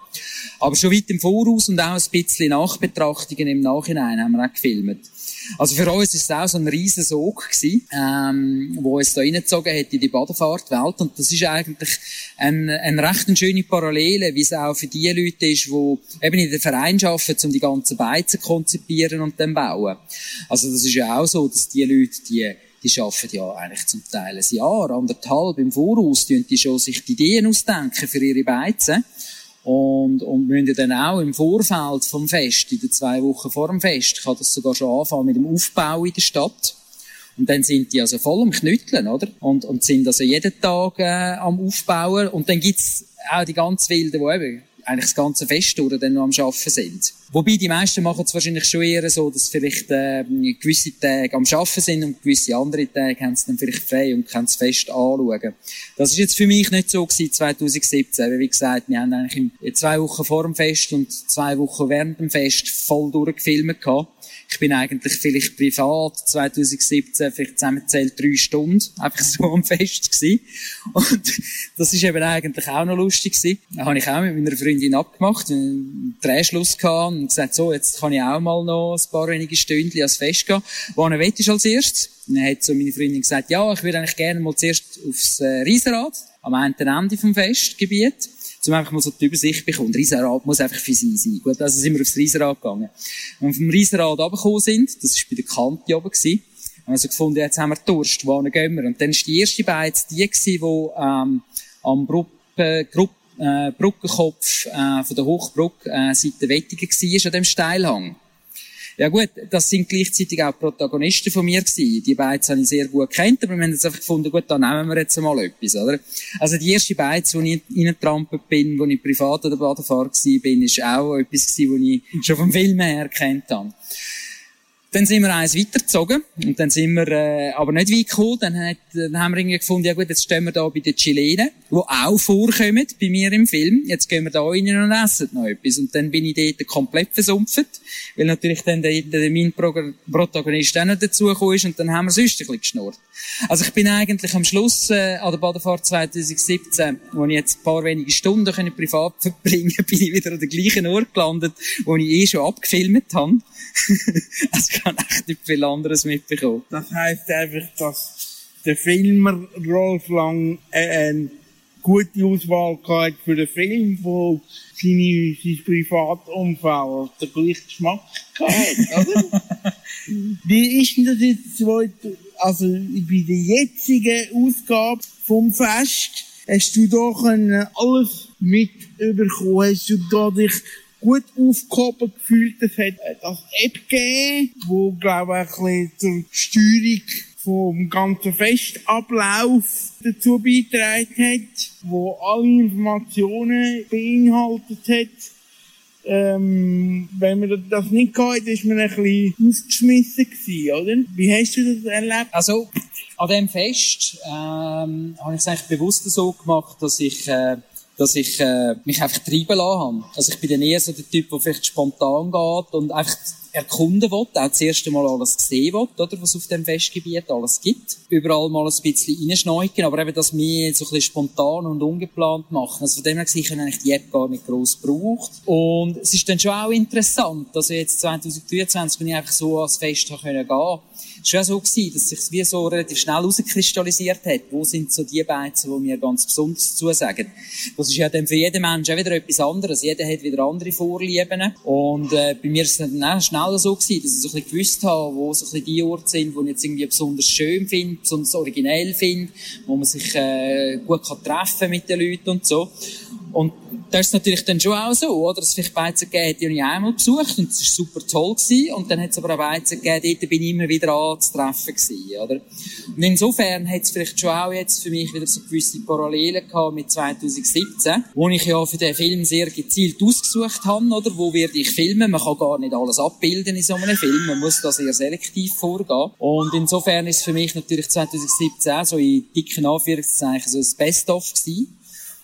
Aber schon weit im Voraus und auch ein bisschen Nachbetrachtungen im Nachhinein haben wir auch gefilmt. Also für uns ist es auch so ein riesen Sog gewesen, ähm, wo uns da reingezogen hat in die Badefahrtwelt. Und das ist eigentlich ein, ein recht schöne Parallele, wie es auch für die Leute ist, die eben in den Verein arbeiten, um die ganzen Beizen zu konzipieren und dann bauen. Also das ist ja auch so, dass die Leute, die die arbeiten ja eigentlich zum Teil ein Jahr, anderthalb im Voraus, die schon sich die Ideen ausdenken für ihre Beizen. Und, und müssen dann auch im Vorfeld vom Fest, in den zwei Wochen vor dem Fest, kann das sogar schon anfangen mit dem Aufbau in der Stadt. Und dann sind die also voll am Knütteln, oder? Und, und sind also jeden Tag äh, am Aufbauen. Und dann gibt's auch die ganz Wilden, die eben eigentlich das ganze Fest durch dann noch am Arbeiten sind. Wobei die meisten machen es wahrscheinlich schon eher so, dass vielleicht äh, gewisse Tage am Arbeiten sind und gewisse andere Tage haben sie dann vielleicht frei und können das Fest anschauen. Das ist jetzt für mich nicht so gewesen 2017. Wie gesagt, wir haben eigentlich zwei Wochen vor dem Fest und zwei Wochen während dem Fest voll durchgefilmt gehabt. Ich bin eigentlich vielleicht privat 2017 vielleicht zusammenzählt drei Stunden einfach so am Fest gewesen. Und das ist eben eigentlich auch noch lustig gewesen. Da habe ich auch mit meiner Freundin abgemacht, einen Drehschluss gehabt und gesagt, so, jetzt kann ich auch mal noch ein paar wenige Stündchen ans Fest gehen. Wohin willst als erstes? Dann hat so meine Freundin gesagt, ja, ich würde eigentlich gerne mal zuerst aufs äh, Riesenrad, am einen Ende vom Festgebiet um einfach mal so die Übersicht bekommen. Riesenrad muss einfach für sie sein. Gut, also sind wir aufs Riesenrad gegangen. Wenn wir vom Riesenrad runtergekommen sind, das war bei der Kante oben, gewesen, haben wir so gefunden, jetzt haben wir Durst, wohin gehen wir? Und dann war die erste Beiz die, gewesen, die ähm, am Bruppe, Gruppe, äh, Brückenkopf äh, von der Hochbrücke äh, seit der Wettigen war, an dem Steilhang. Ja gut, das sind gleichzeitig auch Protagonisten von mir gewesen. Die beiden habe ich sehr gut kennt, aber wir haben jetzt einfach gefunden, gut, da nehmen wir jetzt mal etwas, oder? Also die erste Beiz, wo ich reingetrampelt bin, wo ich privat oder Badefahrer gewesen bin, ist auch etwas gewesen, was ich schon vom Film her kennt habe. Dann sind wir eins weitergezogen und dann sind wir äh, aber nicht weit gekommen. Dann, hat, dann haben wir irgendwie gefunden, ja gut, jetzt stehen wir da bei den Chilenen, die auch vorkommen bei mir im Film. Jetzt gehen wir da rein und essen noch etwas. Und dann bin ich dort komplett versumpft, weil natürlich dann der, der, mein Protagonist auch noch dazugekommen ist und dann haben wir sonst ein bisschen geschnurrt. Also ich bin eigentlich am Schluss äh, an der Badefahrt 2017, wo ich jetzt ein paar wenige Stunden können privat [LAUGHS] verbringen bin ich wieder an der gleichen Ort gelandet, wo ich eh schon abgefilmt habe. [LAUGHS] also ich habe echt nicht viel anderes mitbekommen. Das heisst einfach, dass der Filmer Rolf Lang äh, eine gute Auswahl gehabt für den Film, wo seine, sein Privatumfeld den gleichen Geschmack hat, oder? [LAUGHS] Wie ist denn das jetzt also bei der jetzigen Ausgabe vom Fest, hast du da alles mitbekommen? Hast du da dich gut aufgehoben gefühlt. Es hat das App gegeben, wo, glaube ich, ein bisschen zur Steuerung vom ganzen Festablauf dazu beigetragen hat, wo alle Informationen beinhaltet hat. Ähm, wenn man das nicht gehabt ist man ein bisschen ausgeschmissen gewesen, oder? Wie hast du das erlebt? Also, an dem Fest ähm, habe ich es eigentlich bewusst so gemacht, dass ich äh, dass ich äh, mich einfach treiben lassen habe. Also ich bin dann eher so der Typ, der vielleicht spontan geht und einfach erkunden will, auch das erste Mal alles sehen will, oder, was auf dem Festgebiet alles gibt. Überall mal ein bisschen reinschneuken, aber eben das mir so ein bisschen spontan und ungeplant machen. Also von dem her gesehen, ich eigentlich die App gar nicht gross gebraucht. Und es ist dann schon auch interessant, dass ich jetzt 2023, wenn ich einfach so ans Fest gehen konnte, auch so gewesen, dass sich wie so relativ schnell herauskristallisiert hat, wo sind so die Beizen, die mir ganz besonders zusagen. Das ist ja dann für jeden Menschen auch wieder etwas anderes. Jeder hat wieder andere Vorlieben. Und äh, bei mir ist es dann auch schnell so gewesen, dass ich so ein bisschen gewusst habe, wo so ein bisschen die Orte sind, die ich jetzt irgendwie besonders schön finde, besonders originell finde, wo man sich äh, gut kann treffen mit den Leuten und so. Und das ist natürlich dann schon auch so, oder? Dass es vielleicht Beizen gegeben die ich einmal besucht und es war super toll gewesen. Und dann hat es aber auch Beizen gegeben, dort bin ich immer wieder anzutreffen gewesen, oder? Und insofern hat es vielleicht schon auch jetzt für mich wieder so gewisse Parallelen gehabt mit 2017, wo ich ja für den Film sehr gezielt ausgesucht habe, oder? Wo werde ich filmen? Man kann gar nicht alles abbilden in so einem Film. Man muss da sehr selektiv vorgehen. Und insofern ist für mich natürlich 2017 so in dicken Anführungszeichen so ein Best-of gewesen.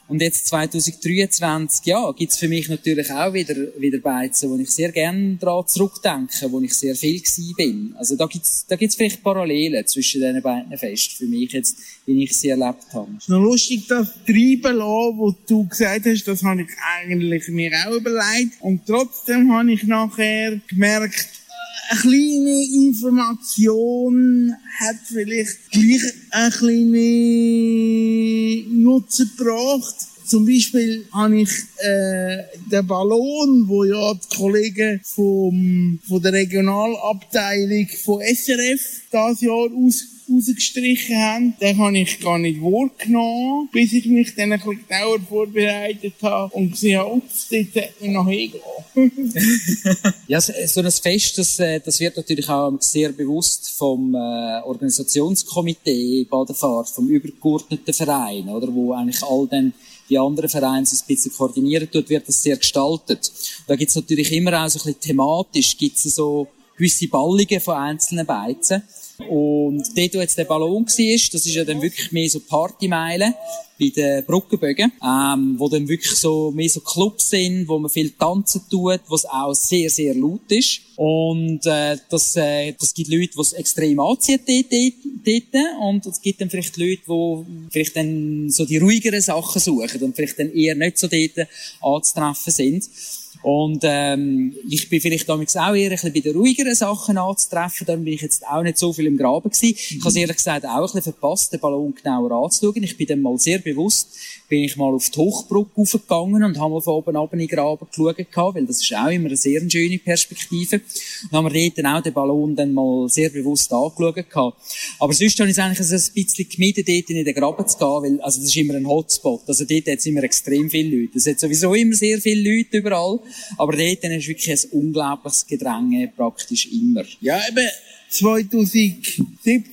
Und jetzt 2023, ja, gibt's für mich natürlich auch wieder, wieder Beizen, wo ich sehr gerne daran zurückdenke, wo ich sehr viel gewesen bin. Also da gibt's, da gibt's vielleicht Parallelen zwischen diesen beiden Festen für mich jetzt, wie ich sie erlebt habe. Ist noch lustig, das Treiben lassen, was du gesagt hast, das habe ich eigentlich mir auch überlegt. Und trotzdem habe ich nachher gemerkt, eine kleine Information hat vielleicht gleich ein mehr Nutzen gebracht. Zum Beispiel habe ich äh, den Ballon, wo ja die Kollegen vom, von der Regionalabteilung von SRF das Jahr aus rausgestrichen haben, den habe ich gar nicht wahrgenommen, bis ich mich dann ein bisschen genauer vorbereitet habe und gesehen habe, ups, dort sollte man noch hingehen. [LAUGHS] ja, so ein Fest, das, äh, das wird natürlich auch sehr bewusst vom äh, Organisationskomitee Badefahrt, vom übergeordneten Verein, oder, wo eigentlich all den die anderen Vereine so ein bisschen koordinieren tut, wird das sehr gestaltet. Und da gibt's natürlich immer auch so ein bisschen thematisch, gibt's so gewisse Ballungen von einzelnen Beizen. Und dort, wo jetzt der Ballon war, das ist ja dann wirklich mehr so Partymeilen bei den Brückenbögen, ähm, wo dann wirklich so mehr so Clubs sind, wo man viel tanzen tut, was auch sehr, sehr laut ist. Und äh, das, äh, das gibt Leute, die es extrem anziehen dort, dort, und es gibt dann vielleicht Leute, die vielleicht dann so die ruhigeren Sachen suchen und vielleicht dann eher nicht so dort anzutreffen sind. Und ähm, ich bin vielleicht damals auch eher ein bisschen bei den ruhigeren Sachen anzutreffen. Dann bin ich jetzt auch nicht so viel im Graben gewesen. Ich habe ehrlich gesagt auch ein bisschen verpasst, den Ballon genauer anzuschauen. Ich bin dann mal sehr bewusst, bin ich mal auf die Hochbrücke raufgegangen und habe mal von oben ab in den Graben geschaut, weil das ist auch immer eine sehr schöne Perspektive. Und haben wir dort dann auch den Ballon dann mal sehr bewusst angeschaut. Aber sonst habe ich es eigentlich ein bisschen gemieden, dort in den Graben zu gehen, weil, also das ist immer ein Hotspot. Also dort hat es immer extrem viele Leute. Es hat sowieso immer sehr viele Leute überall. Aber dort dann ist wirklich ein unglaubliches Gedränge praktisch immer. Ja, eben, 2017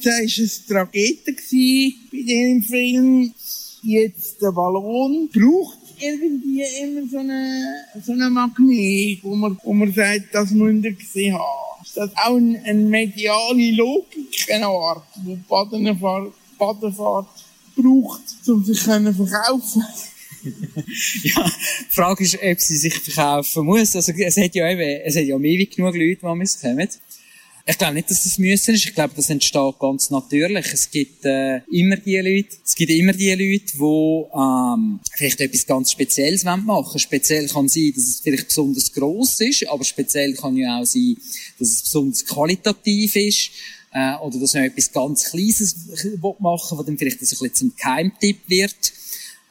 war es gewesen bei diesem Film. Jetzt der Ballon braucht irgendwie immer so einen, so einen Magnet, wo man, wo man sagt, das müsst ihr gesehen haben. Ist das auch eine, eine mediale Logik, eine Art, die Badenfahrt, Badenfahrt braucht, um sich können verkaufen [LAUGHS] ja, die Frage ist, ob sie sich verkaufen muss. Also, es hat ja eben, es hat ja mehr wie genug Leute, die mitkommen. Ich glaube nicht, dass das müssen ist. Ich glaube, das entsteht ganz natürlich. Es gibt äh, immer die Leute, es gibt immer die Leute, die ähm, vielleicht etwas ganz Spezielles machen wollen. Speziell kann sein, dass es vielleicht besonders gross ist, aber speziell kann ja auch sein, dass es besonders qualitativ ist. Äh, oder dass man etwas ganz Kleines machen will, was dann vielleicht ein bisschen zum Geheimtipp wird.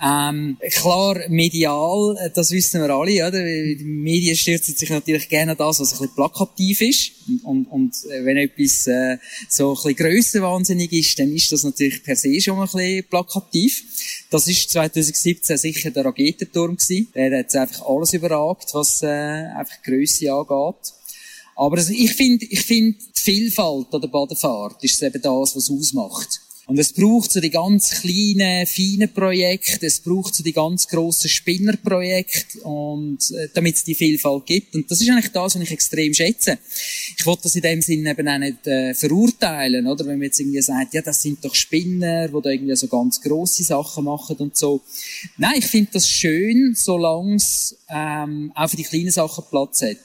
Ähm, klar, medial, äh, das wissen wir alle, oder? Die Medien stürzen sich natürlich gerne an das, was ein bisschen plakativ ist. Und, und, und äh, wenn etwas äh, so ein bisschen grössenwahnsinnig ist, dann ist das natürlich per se schon ein bisschen plakativ. Das ist 2017 sicher der Raketenturm gewesen. Der hat einfach alles überragt, was äh, einfach Grösse angeht. Aber also ich finde, ich finde, die Vielfalt an der Badefahrt ist eben das, was ausmacht. Und es braucht so die ganz kleinen, feinen Projekte, es braucht so die ganz grossen Spinnerprojekte und äh, damit es die Vielfalt gibt. Und das ist eigentlich das, was ich extrem schätze. Ich wollte das in dem Sinne eben auch nicht äh, verurteilen, oder? Wenn man jetzt irgendwie sagt, ja, das sind doch Spinner, die da irgendwie so ganz grosse Sachen machen und so. Nein, ich finde das schön, solange es ähm, auch für die kleinen Sachen Platz hat.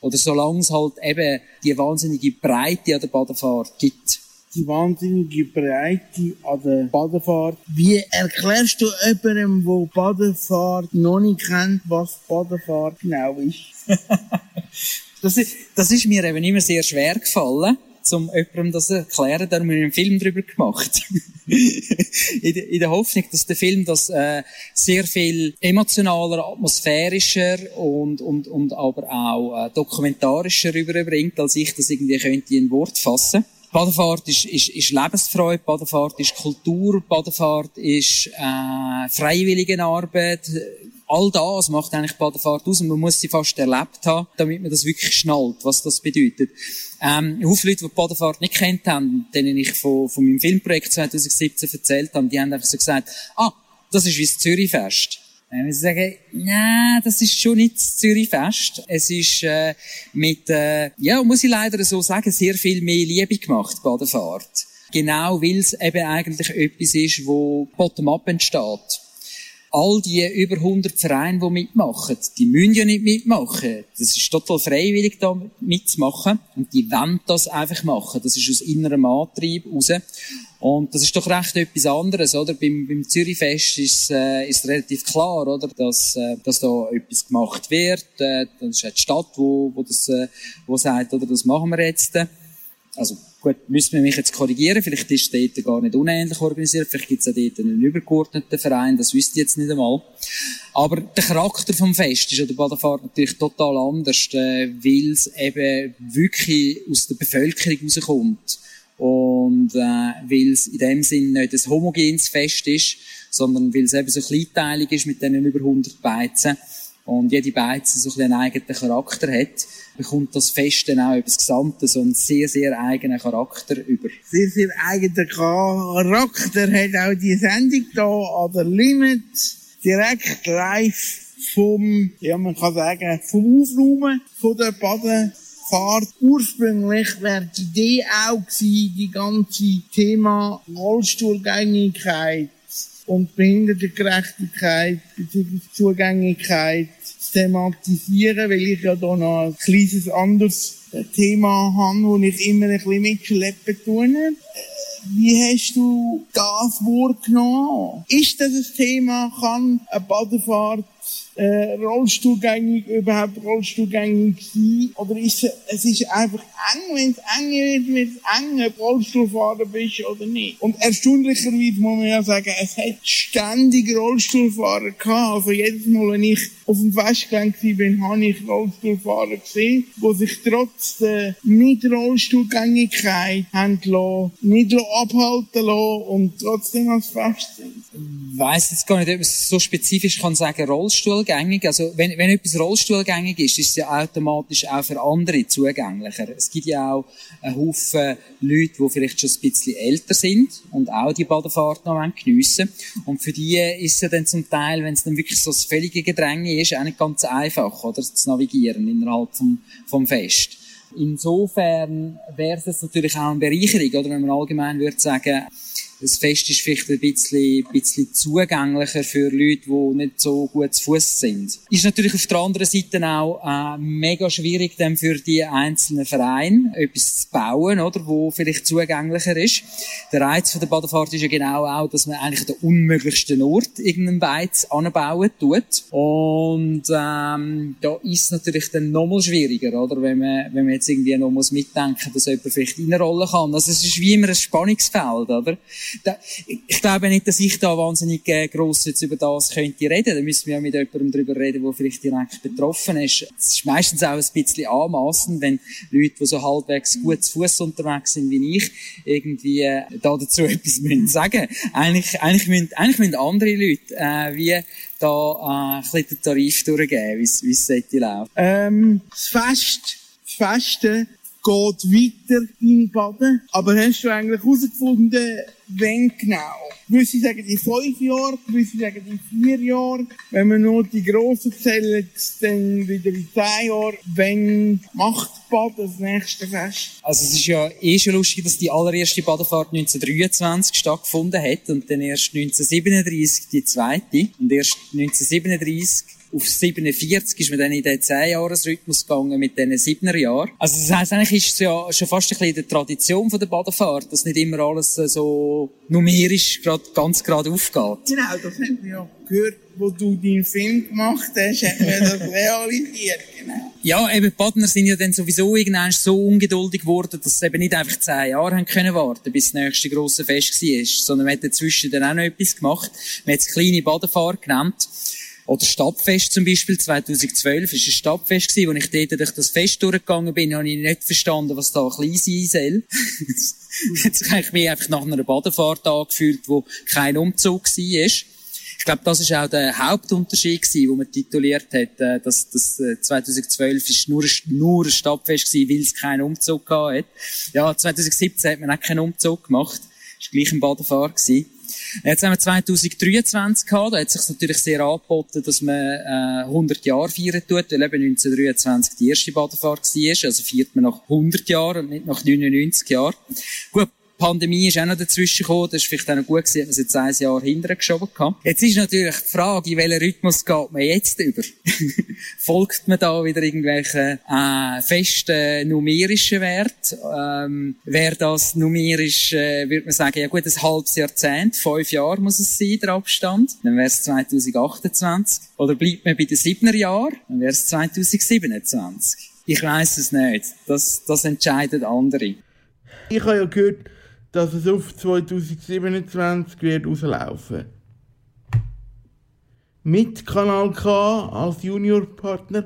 Oder solange es halt eben die wahnsinnige Breite an der Badefahrt gibt die wahnsinnige Breite an der Badefahrt. Wie erklärst du jemandem, der Badefahrt noch nicht kennt, was Badefahrt genau ist? [LAUGHS] das ist? Das ist mir eben immer sehr schwer gefallen um jemandem das zu erklären, da haben wir einen Film darüber gemacht. [LAUGHS] in, der Hoffnung, dass der Film das äh, sehr viel emotionaler, atmosphärischer und, und, und aber auch äh, dokumentarischer rüberbringt, als ich das irgendwie könnte in Wort fassen könnte. Badefahrt ist, ist, ist Lebensfreude, Badefahrt ist Kultur, Badefahrt ist äh, Freiwilligenarbeit. All das macht eigentlich Badefahrt aus und man muss sie fast erlebt haben, damit man das wirklich schnallt, was das bedeutet. Ähm, viele Leute, die Badefahrt nicht kennt haben, denen ich von, von meinem Filmprojekt 2017 erzählt habe, die haben einfach so gesagt, ah, das ist wie das Zürichfest. Dann muss sagen, nein, das ist schon nicht das Zürich-Fest. Es ist äh, mit, äh, ja, muss ich leider so sagen, sehr viel mehr Liebe gemacht bei der Fahrt. Genau, weil es eben eigentlich etwas ist, wo bottom-up entsteht all die über 100 Vereine, die mitmachen, die müssen ja nicht mitmachen. Das ist total freiwillig, da mitzumachen. Und die wollen das einfach machen. Das ist aus innerem Antrieb raus. Und das ist doch recht etwas anderes, oder? Beim, beim Zürichfest ist, äh, ist relativ klar, oder? Dass, äh, dass da etwas gemacht wird. Äh, das ist die Stadt, wo, wo das, äh, wo sagt, oder? Das machen wir jetzt. Also, Gut, müssen wir mich jetzt korrigieren. Vielleicht ist es dort gar nicht unähnlich organisiert. Vielleicht gibt es auch dort einen übergeordneten Verein. Das wüsste ich jetzt nicht einmal. Aber der Charakter vom Fest ist an der Badefahrt natürlich total anders, äh, weil es eben wirklich aus der Bevölkerung rauskommt. Und äh, weil es in dem Sinn nicht ein homogenes Fest ist, sondern weil es eben so kleinteilig ist mit diesen über 100 Beizen und jede Beize so ein einen eigenen Charakter hat, bekommt das Fest dann auch über das Gesamte so einen sehr, sehr eigenen Charakter über. Sehr, sehr eigenen Charakter hat auch die Sendung hier an der Limit direkt live vom, ja, man kann sagen, vom Aufräumen von der Badefahrt. Ursprünglich wäre die Idee auch gewesen, die ganze Thema Rollstuhlgängigkeit und Behindertengerechtigkeit bzw. Zugänglichkeit thematisieren, weil ich ja da noch ein kleines anderes Thema habe, wo ich immer ein bisschen mitschleppen tue. Wie hast du das wahrgenommen? Ist das ein Thema? Kann eine Badefahrt äh, rollstuhlgängig, überhaupt rollstuhlgängig sein? Oder ist es, es ist einfach eng, wenn es eng wird, wird es eng, ob Rollstuhlfahrer bist oder nicht. Und erstaunlicherweise muss man ja sagen, es hat ständig Rollstuhlfahrer gehabt. Also jedes Mal, wenn ich auf dem Festgelände war, habe ich Rollstuhlfahrer gesehen, die sich trotz der Nicht-Rollstuhlgängigkeit haben nicht abhalten lassen und trotzdem ans Fest sind. Ich weiss jetzt gar nicht, ob man so spezifisch kann sagen, Rollstuhlgängig. Also, wenn, wenn etwas Rollstuhlgängig ist, ist es ja automatisch auch für andere zugänglicher. Es gibt ja auch einen Haufen Leute, die vielleicht schon ein bisschen älter sind und auch die Badefahrt noch geniessen Und für die ist es ja dann zum Teil, wenn es dann wirklich so das völlige Gedränge ist, auch nicht ganz einfach, oder, zu navigieren innerhalb vom, vom Fest. Insofern wäre es natürlich auch eine Bereicherung, oder wenn man allgemein würde sagen, das Fest ist vielleicht ein bisschen, bisschen zugänglicher für Leute, die nicht so gut zu Fuß sind. Ist natürlich auf der anderen Seite auch äh, mega schwierig, dann für die einzelnen Vereine etwas zu bauen, oder, wo vielleicht zugänglicher ist. Der Reiz von der Badefahrt ist ja genau auch, dass man eigentlich den unmöglichsten Ort irgendeinen Beiz anbauen tut. Und ähm, da ist es natürlich dann nochmal schwieriger, oder, wenn man, wenn man jetzt irgendwie noch muss mitdenken, dass jemand vielleicht reinrollen kann. Also es ist wie immer ein Spannungsfeld, oder? Ich glaube nicht, dass ich da wahnsinnig äh, gross jetzt über das könnte reden. Da müssen wir ja mit jemandem darüber reden, der vielleicht direkt betroffen ist. Es ist meistens auch ein bisschen anmassend, wenn Leute, die so halbwegs gut zu Fuß unterwegs sind wie ich, irgendwie äh, da dazu [LAUGHS] etwas müssen sagen. Eigentlich, eigentlich müssen, eigentlich müssen andere Leute äh, wie da äh, ein bisschen den Tarif durchgeben, wie es sollte laufen. Ähm, das Fest, das Festen geht weiter in Baden. Aber hast du eigentlich herausgefunden, wenn genau? Gewisse sagen die fünf Jahre, gewisse sagen die vier Jahre. Wenn man nur die grossen zählt, dann wieder in zehn Jahren. Wenn macht Bad das nächste Fest? Also es ist ja eh schon lustig, dass die allererste Badefahrt 1923 stattgefunden hat und dann erst 1937 die zweite. Und erst 1937 auf 47 ist man dann in den 10-Jahres-Rhythmus gegangen mit diesen 7er Jahren. Also das heisst, eigentlich ist es ja schon fast ein bisschen die Tradition von der Badefahrt, dass nicht immer alles so numerisch grad, ganz gerade aufgeht. Genau, das haben wir ja gehört, wo du deinen Film gemacht hast, haben wir das [LAUGHS] realisiert, genau. Ja, eben, die Badner sind ja dann sowieso irgendwann so ungeduldig geworden, dass sie eben nicht einfach zehn Jahre haben können warten, bis das nächste grosse Fest war, sondern man hat dazwischen dann auch noch etwas gemacht. Man hat es kleine Badefahrt genannt. Oder Stadtfest zum Beispiel, 2012 war ein Stadtfest, wo ich dort durch das Fest durchgegangen bin, habe ich nicht verstanden, was da klein sein soll. [LAUGHS] Jetzt habe ich mich einfach nach einer Badefahrt angefühlt, wo kein Umzug war. Ich glaube, das ist auch der Hauptunterschied gewesen, wo man tituliert hat, äh, dass das 2012 ist nur, nur ein Stadtfest gewesen, weil es keinen Umzug hat. Ja, 2017 hat man auch keinen Umzug gemacht. War gleich ein Badefahrt gewesen. Jetzt haben wir 2023 gehabt, da hat es sich natürlich sehr angeboten, dass man äh, 100 Jahre feiern tut, weil eben 1923 die erste Badefahrt war, also feiert man nach 100 Jahren und nicht nach 99 Jahren. Gut, Pandemie ist auch noch dazwischen gekommen. Das ist vielleicht auch noch gut gewesen, dass man es jetzt ein Jahr hinterher geschoben kann. Jetzt ist natürlich die Frage, in welchen Rhythmus geht man jetzt über? [LAUGHS] Folgt man da wieder irgendwelchen äh, festen numerischen Wert? Ähm, Wäre das numerisch, äh, würde man sagen, ja gut, ein halbes Jahrzehnt, fünf Jahre muss es sein, der Abstand. Dann wäre es 2028. Oder bleibt man bei den siebener Jahren? Dann wäre es 2027. Ich weiß es nicht. Das, das entscheiden andere. Ich habe ja gehört, dass es auf 2027 wird rauslaufen. Mit Kanal K als Juniorpartner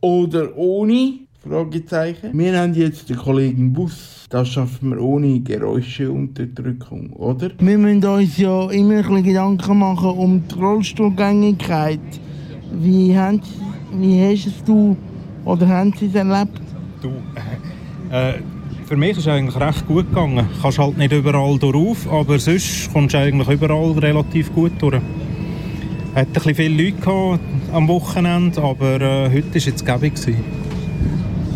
oder ohne? Fragezeichen. Wir haben jetzt den Kollegen Bus. Das schaffen wir ohne Geräuscheunterdrückung, oder? Wir müssen uns ja immer ein bisschen Gedanken machen um die Rollstuhlgängigkeit. Wie, haben, wie hast es du oder haben Sie es erlebt? Du, äh, für mich ist es eigentlich recht gut gegangen. Du kannst halt nicht überall durch, aber sonst kommst du eigentlich überall relativ gut durch. Es hat ein bisschen viele Leute gehabt am Wochenende, aber äh, heute war jetzt gäbig.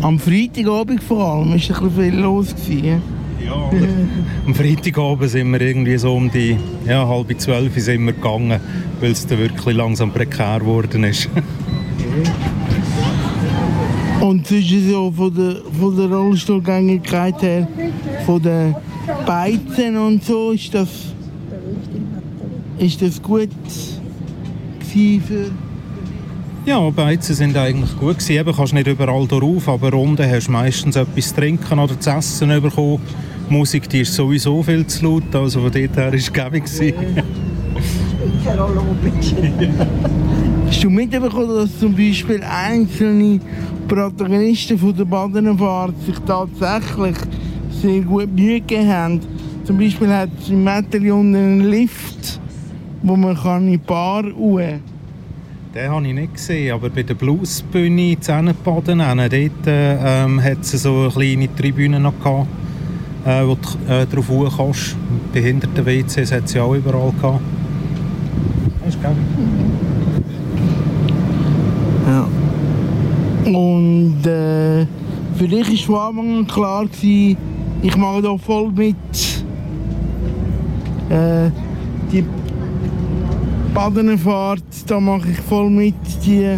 Am Freitagabend vor allem war ein bisschen viel los. Gewesen. Ja, [LAUGHS] am Freitagabend sind wir irgendwie so um die ja, halb zwölf sind wir gegangen, weil es dann wirklich langsam prekär geworden ist. Und zwischen so von der, von der Rollstuhlgängigkeit her, von den Beizen und so, ist das, ist das gut für ja, Beizen sind eigentlich gut gewesen. Eben kannst nicht überall drauf, aber unten hast du meistens etwas zu trinken oder zu essen bekommen. Die Musik die ist sowieso viel zu laut, also von dort her war es gäbig. [LAUGHS] Hast du mitbekommen, dass zum Beispiel einzelne Protagonisten von der Badenfahrt sich tatsächlich sehr gut Mühe gegeben haben? Zum Beispiel hat es im Metallion einen Lift, wo man kann in die Bar rauf kann. Den habe ich nicht gesehen, aber bei der Bluesbühne in Zähnebaden, dort äh, ähm, hat es so eine kleine Tribüne noch gehabt, äh, wo du äh, drauf hoch kannst. Behinderten-WCs hat es ja auch überall gehabt. Hast du gell? Ja. Und äh, für dich war von Anfang an klar, gewesen, ich mache da voll mit. Äh, die Badenfahrt, da mache ich voll mit, die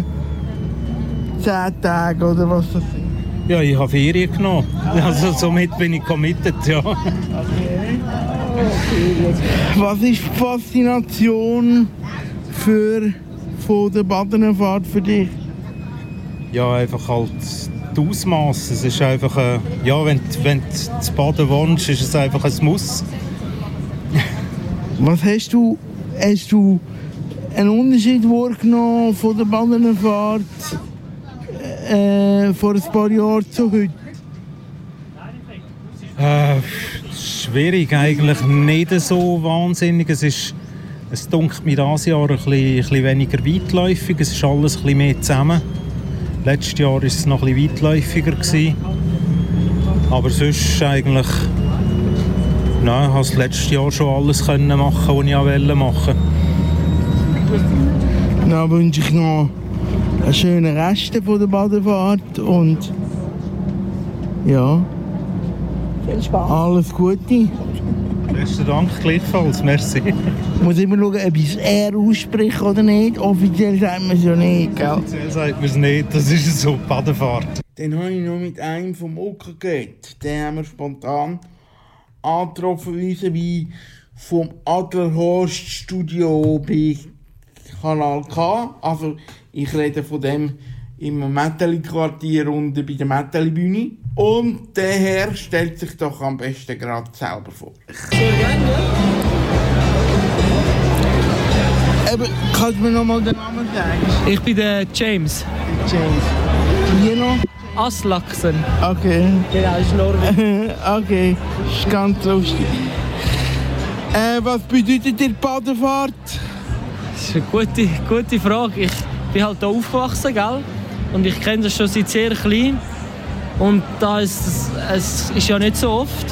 10 Tage oder was das sind. Ja, ich habe Ferien genommen. Also somit bin ich committed, ja. Was ist die Faszination für, von der Badenfahrt für dich? Ja, einfach halt die Ausmaße. Es ist einfach, äh, ja, wenn, wenn du zu baden wohnst, ist es einfach ein Muss. [LAUGHS] Was hast du, hast du einen Unterschied wahrgenommen von der Badenfahrt äh, vor ein paar Jahren zu heute? Äh, schwierig, eigentlich nicht so wahnsinnig. Es ist, es dunkelt mir dieses Jahr ein bisschen, ein bisschen weniger weitläufig. Es ist alles ein bisschen mehr zusammen. Letztes Jahr war es noch ein bisschen weitläufiger. Gewesen. Aber sonst eigentlich... Nein, ich konnte letztes Jahr schon alles können machen, was ich auch wollte machen. Dann wünsche ich noch einen schönen Rest von der Badefahrt und ja, Viel Spaß. alles Gute. Besten Dank, gleichfalls. Merci. Muss immer schauen, ob ich es R ausspreche oder nicht. Offiziell sagt man es ja nicht, gell? Offiziell sagt man es nicht, das ist so Badefahrt. Dann habe ich noch mit einem vom Ocker geredet. Den haben wir spontan angetroffen, wie vom Adlerhorst Studio bei Kanal K. Also, ich rede von dem im Metteli-Quartier unten bei der Metteli-Bühne. Und der Herr stellt sich doch am besten gerade selber vor. Eben, kannst du mir noch mal den Namen sagen? Ich bin der James James. Hier noch? Aslaksen. Okay. Genau, ist Norwegen. [LAUGHS] okay, ist ganz lustig. Äh, was bedeutet dir Badefahrt? Das ist eine gute, gute Frage. Ich bin halt hier aufgewachsen, gell? Und ich kenne das schon seit sehr klein. Und da ist es, es ist ja nicht so oft.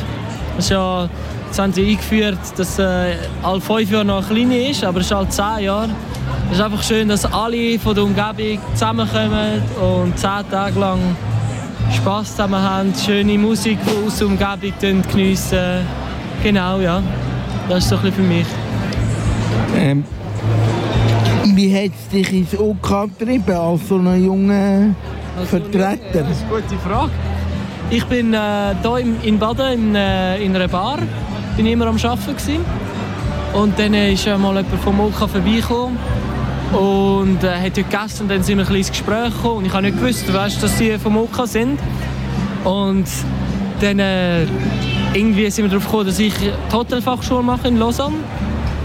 Es ist ja, jetzt haben sie eingeführt, dass äh, alle fünf Jahre noch klein ist, aber es ist halt zehn Jahre. Es ist einfach schön, dass alle von der Umgebung zusammenkommen und zehn Tage lang Spass zusammen haben, schöne Musik aus der Umgebung geniessen. Genau, ja. Das ist so ein bisschen für mich. Ähm, wie hat es dich ins OK getrieben als so ein junger Vertreter? Das ist eine gute Frage. Ich bin äh, hier in, in Baden in, äh, in einer Bar. Bin immer am Arbeiten. Und dann äh, mal jemand vom OK vorbeigekommen und äh, hat heute gegessen und dann sind wir ein kleines Gespräch gekommen. Und ich habe nicht gewusst, weißt, dass sie vom OK sind. Und dann äh, irgendwie sind wir darauf gekommen, dass ich die Hotelfachschule mache in Lausanne.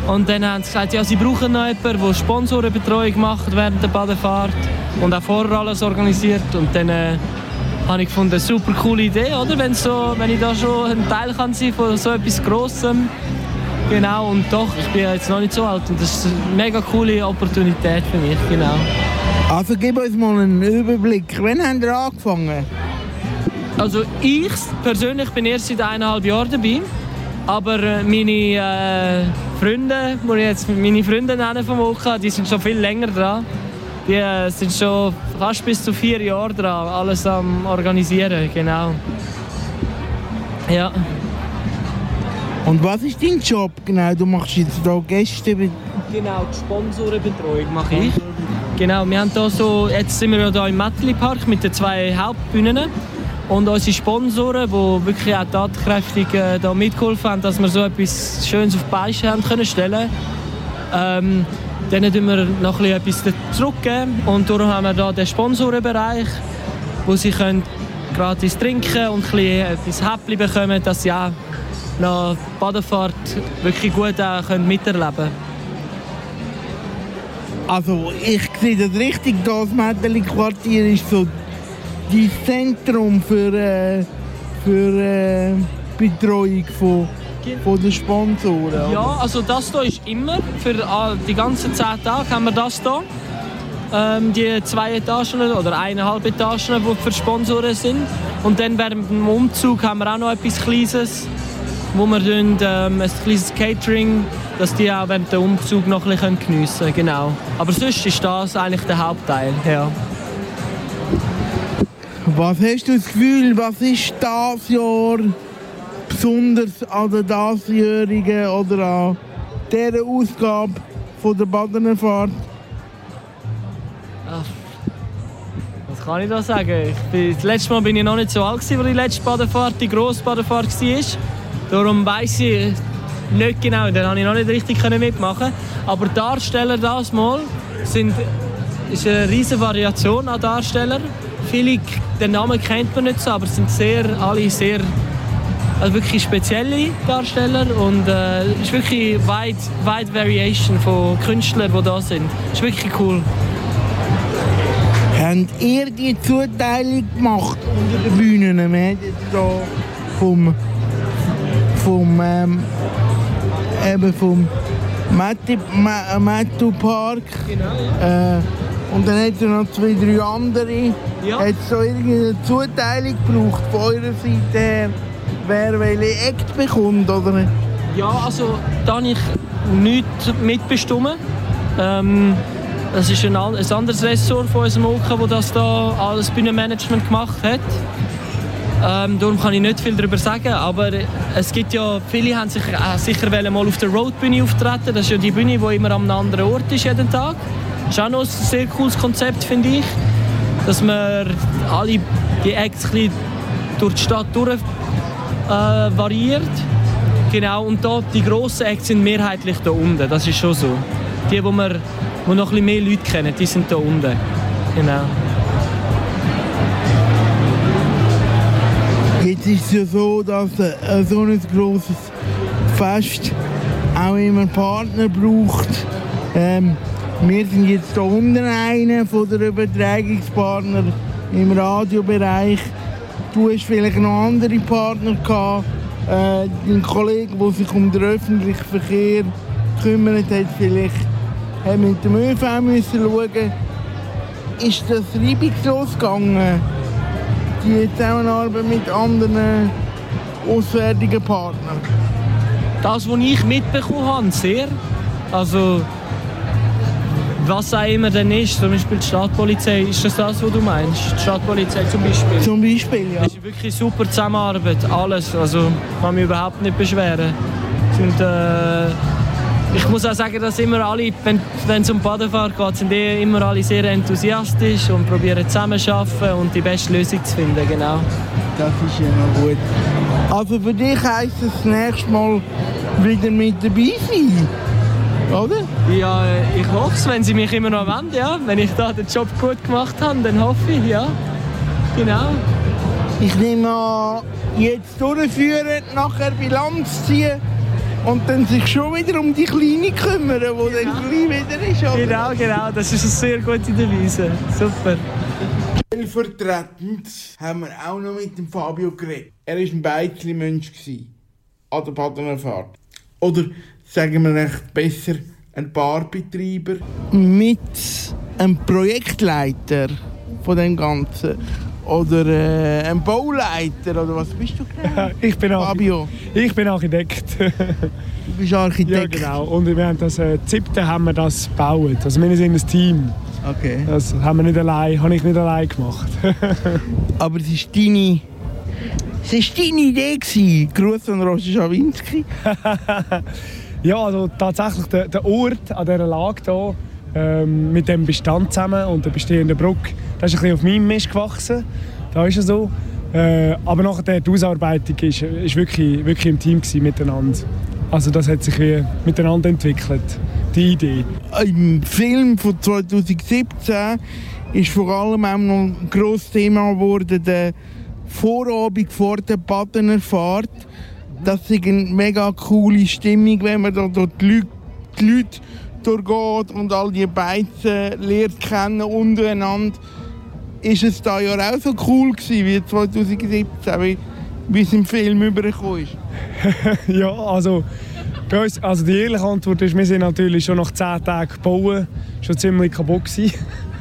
Und dann haben sie gesagt, ja, sie brauchen noch jemanden, der Sponsorenbetreuung macht während der Badefahrt und auch vorher alles organisiert. Und dann äh, habe ich gefunden, eine super coole Idee, oder? Wenn, so, wenn ich da schon ein Teil kann sein von so etwas Grossem. Genau, und doch, ich bin jetzt noch nicht so alt und das ist eine mega coole Opportunität für mich, genau. Also gib uns mal einen Überblick. Wann habt ihr angefangen? Also ich persönlich bin erst seit eineinhalb Jahren dabei, aber äh, meine äh, Freunde, muss ich jetzt meine Freunde nennen vom OK, die sind schon viel länger dran. Die äh, sind schon fast bis zu vier Jahre dran, alles am organisieren, genau. Ja, Und was ist dein Job genau? Du machst jetzt hier Gäste. genau, die Sponsorenbetreuung mache ich. Genau, wir haben hier so, jetzt sind wir ja hier im Mettli Park mit den zwei Hauptbühnen. Und unsere Sponsoren, die wirklich auch tatkräftig äh, da mitgeholfen haben, dass wir so etwas Schönes auf die Beine haben können stellen ähm, denen tun wir noch etwas zurückgeben. Und darum haben wir hier den Sponsorenbereich, wo sie können gratis trinken und etwas Häppchen bekommen, dass sie auch nach der Badefahrt wirklich gut auch können miterleben können. Also ich sehe das richtig, das Mädeli-Quartier ist so das Zentrum für, äh, für äh, Betreuung von, von den Sponsoren. Ja, also das hier ist immer, für all- die ganzen 10 Tage haben wir das hier. Ähm, die zwei Etagen oder eineinhalb Etagen, die für Sponsoren sind. Und dann während dem Umzug haben wir auch noch etwas Kleines, wo wir tun, ähm, ein kleines Catering, dass die auch während dem Umzug noch ein bisschen geniessen können. Genau. Aber sonst ist das eigentlich der Hauptteil. Ja. Was hast du das Gefühl, was ist das Jahr besonders an der diesjährigen oder an dieser Ausgabe von der Badener Fahrt? Was kann ich da sagen? Ich bin, das letzte Mal bin ich noch nicht so alt, als die letzte Badefahrt, die grosse Badefahrt war. Darum weiss ich nicht genau, dann konnte ich noch nicht richtig mitmachen. Aber Darsteller das Mal sind ist eine riesige Variation an Darstellern. Viele, den Namen kennt man nicht so, aber sind sehr, alle sehr also wirklich spezielle Darsteller und äh, es ist wirklich wide, wide Variation von Künstlern, die da sind. Es ist wirklich cool. Habt ihr die Zuteilung gemacht unter den Bühnen? Wir haben jetzt hier vom, vom, ähm, eben vom Ma- Mattu Park. Äh, und dann hat es noch zwei, drei andere. Ja. Hat es so irgendeine Zuteilung gebraucht von eurer Seite her, wer welche Act bekommt? Oder? Ja, also da habe ich nichts mitbestimmt. Ähm, das ist ein, ein anderes Ressort von unserem OK, das das da alles Bühnenmanagement gemacht hat. Ähm, darum kann ich nicht viel darüber sagen, aber es gibt ja, viele haben sich äh, sicher mal auf der Roadbühne auftreten. Das ist ja die Bühne, die immer an einem anderen Ort ist jeden Tag. Das ist auch noch ein sehr cooles Konzept, finde ich. Dass man alle die Acts durch die Stadt durch äh, variiert. Genau, und da, die grossen Acts sind mehrheitlich da unten, das ist schon so. Die, wo, wir, wo noch ein mehr Leute kennen, die sind da unten. Genau. Jetzt ist es ja so, dass äh, so ein grosses Fest auch immer Partner braucht. Ähm, wir sind jetzt hier unten einer der Übertragungspartner im Radiobereich. Du hast vielleicht noch andere Partner gehabt. Äh, dein Kollege, der sich um den öffentlichen Verkehr kümmert, hat vielleicht hat mit dem ÖV schauen. Ist das reibungslos gegangen? die Zusammenarbeit mit anderen auswärtigen Partnern. Das, was ich mitbekommen habe, sehr. Also, was auch immer dann ist, zum Beispiel die Stadtpolizei, ist das das, was du meinst? Die Stadtpolizei zum Beispiel. Zum Beispiel, ja. Das ist wirklich super Zusammenarbeit, alles. Also, kann mich überhaupt nicht beschweren. Sind, äh, ich muss auch sagen, dass immer alle, wenn wenn es um Badefahrt geht, sind eh immer alle sehr enthusiastisch und probieren zusammenzuarbeiten und die beste Lösung zu finden, genau. Das ist noch gut. Also für dich heisst es das nächste Mal wieder mit dabei sein, oder? Ja, äh, ich hoffe es, wenn sie mich immer noch wollen, ja. Wenn ich da den Job gut gemacht habe, dann hoffe ich, ja. Genau. Ich nehme an, jetzt durchführen, nachher Bilanz ziehen und dann sich schon wieder um die Kleine kümmern, die dann gleich wieder ist, oder? Genau, genau. Das ist eine sehr gute Devise. Super. Stellvertretend haben wir auch noch mit dem Fabio geredet. Er war ein Beizli-Mensch gewesen, an der Badener Fahrt. Oder sagen wir echt besser, ein Barbetreiber. Mit einem Projektleiter von dem Ganzen. Oder äh, ein Bauleiter, oder was bist du genau? [LAUGHS] Ich bin, Fabio, ich bin Architekt. [LAUGHS] du bist ja, Architekt. genau. Und wir haben das äh, siebte haben wir das gebaut. Also wir sind ein Team. Okay. Das haben wir nicht allein, habe ich nicht allein gemacht. [LAUGHS] Aber es ist deine... Es war deine Idee. Gewesen. Gruß an Roger Schawinski. Ja, also tatsächlich der, der Ort an dieser Lage hier, ähm, mit dem Bestand zusammen und der bestehenden Brücke, das ist ein bisschen auf meinem Mist gewachsen. Da ist es so. Äh, aber nachher die Ausarbeitung ist, ist wirklich, wirklich im Team miteinander. Also das hat sich wie miteinander entwickelt, die Idee. Im Film von 2017 ist vor allem auch noch ein grosses Thema geworden, der Vorabend vor der Badener Fahrt. Das ist eine mega coole Stimmung, wenn man da, da die Leute, die Leute durchgeht und all die Beizen lernt kennen untereinander, ist es da ja auch so cool gewesen wie 2017, wie, wie es im Film übergekommen ist. [LAUGHS] ja, also, bei uns, also die ehrliche Antwort ist, wir sind natürlich schon nach 10 Tagen gebaut, schon ziemlich kaputt gewesen.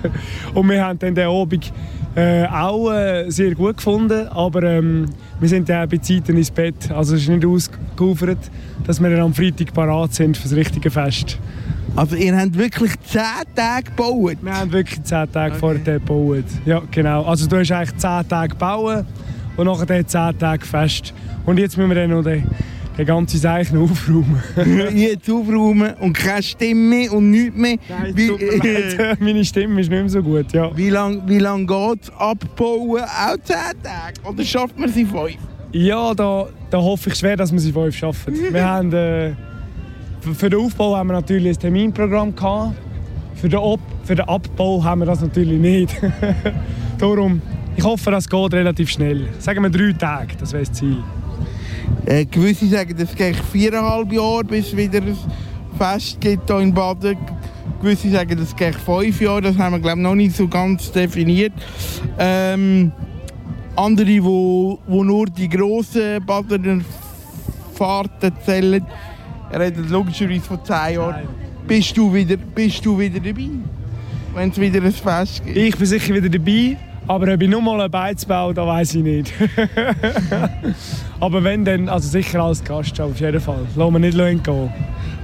[LAUGHS] Und wir haben dann den Abend äh, auch äh, sehr gut gefunden, aber ähm, wir sind dann bei Zeiten ins Bett. Also es ist nicht ausgeufert, dass wir dann am Freitag parat sind für das richtige Fest. Also ihr habt wirklich 10 Tage gebaut? Wir haben wirklich 10 Tage okay. vorher gebaut. Ja, genau. Also du hast eigentlich 10 Tage bauen und nachher 10 Tage Fest. Und jetzt müssen wir dann noch den den ganzen noch aufräumen. [LAUGHS] Jetzt aufräumen und keine Stimme mehr und nichts mehr. Nein, wie, äh, [LAUGHS] meine Stimme ist nicht mehr so gut, ja. Wie lange wie lang geht es abbauen? Auch 10 Tage? Oder schafft man sie 5? Ja, da, da hoffe ich schwer, dass wir sie 5 schaffen. [LAUGHS] wir haben, äh, für den Aufbau haben wir natürlich ein Terminprogramm gehabt. Für den, Ob für den Abbau haben wir das natürlich nicht. Darum, ich hoffe, das geht relativ schnell. Sagen wir drei Tage, das wäre das Ziel. Äh, gewisse sagen, es geht viereinhalb Jahre, bis es wieder ein Fest gibt hier in Baden. Gewisse sagen, es geht fünf Jahre, das haben wir glaube noch nicht so ganz definiert. Ähm, andere, die wo, wo nur die grossen Badener Fahrten zählen, reden logischerweise von zehn Jahren. Bist du wieder, bist du wieder dabei, wenn es wieder ein Fest gibt? Ich bin sicher wieder dabei. Aber ob ich nur mal ein Beiz baue, das weiß ich nicht. [LAUGHS] Aber wenn, dann also sicher als Gast, auf jeden Fall. Lass mich nicht gehen.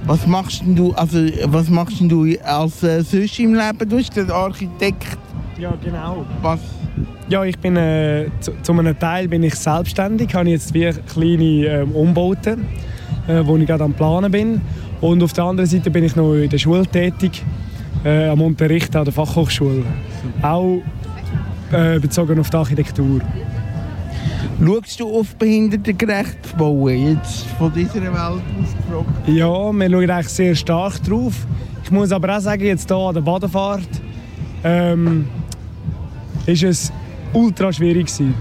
Was machst du, also, was machst du als äh, sonst im Leben? Du bist Architekt. Ja, genau. Was? Ja, ich bin äh, zu, zu, einem Teil bin ich selbstständig. Habe jetzt wie kleine äh, Umbauten, äh, wo ich gerade am Planen bin. Und auf der anderen Seite bin ich noch in der Schule tätig, äh, am Unterrichten an der Fachhochschule. Auch äh, bezogen auf die Architektur. Schaust du auf behindertengerecht bauen, jetzt von dieser Welt aus Ja, wir schauen eigentlich sehr stark drauf. Ich muss aber auch sagen, jetzt hier an der Badefahrt ähm, ist es ultra schwierig gewesen.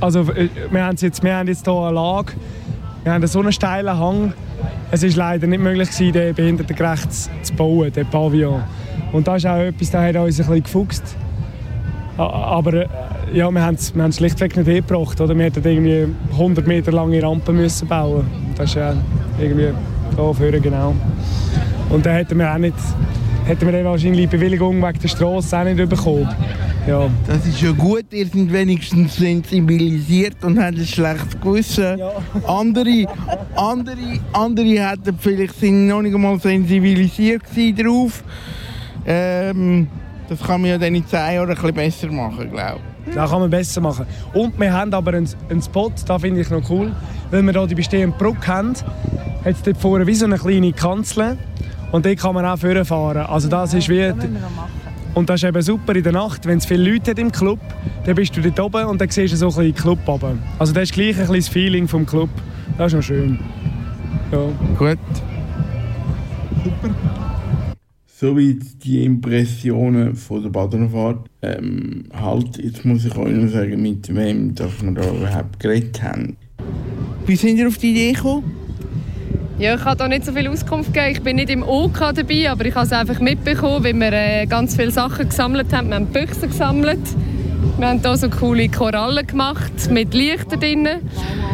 Also, äh, wir, haben jetzt, wir haben jetzt hier eine Lage, wir haben so einen steilen Hang. Es war leider nicht möglich, gewesen, den behindertengerecht zu bauen, den Pavillon. Und das ist auch etwas, das hat uns ein bisschen gefuchst. Aber äh, ja, wir haben es schlichtweg nicht hingebracht. Oder? Wir hätten irgendwie 100 Meter lange Rampen müssen bauen Das ist ja irgendwie da vorne genau. Und dann hätten wir auch nicht, hätten wir dann wahrscheinlich die Bewilligung wegen der Straße auch nicht bekommen. Ja. Das ist ja gut, ihr seid wenigstens sensibilisiert und habt ein schlechtes Gewissen. Ja. Andere, andere, andere hätten vielleicht sind noch nicht einmal sensibilisiert darauf. Ähm, das kann man ja dann in 10 Jahren ein bisschen besser machen, glaube ich. Das kann man besser machen. Und wir haben aber einen, einen Spot, das finde ich noch cool, weil wir hier die bestehende Brücke haben, hat es dort vorne wie so eine kleine Kanzel und dort kann man auch fahren. Also das ist wie... Und das ist eben super in der Nacht, wenn es viele Leute hat im Club, dann bist du dort oben und dann siehst du so ein bisschen Club oben. Also das ist gleich ein bisschen das Feeling vom Club. Das ist noch schön. Ja. Gut. Super. Soweit die Impressionen von der Badenfahrt. Ähm, halt, jetzt muss ich euch noch sagen, mit wem dass wir da überhaupt geredet haben. Wie sind ihr auf die Idee gekommen? Ja, ich habe da nicht so viel Auskunft gegeben. Ich bin nicht im OK dabei, aber ich habe es einfach mitbekommen, weil wir äh, ganz viele Sachen gesammelt haben. Wir haben Büchse gesammelt. Wir haben hier so coole Korallen gemacht mit Lichtern drin.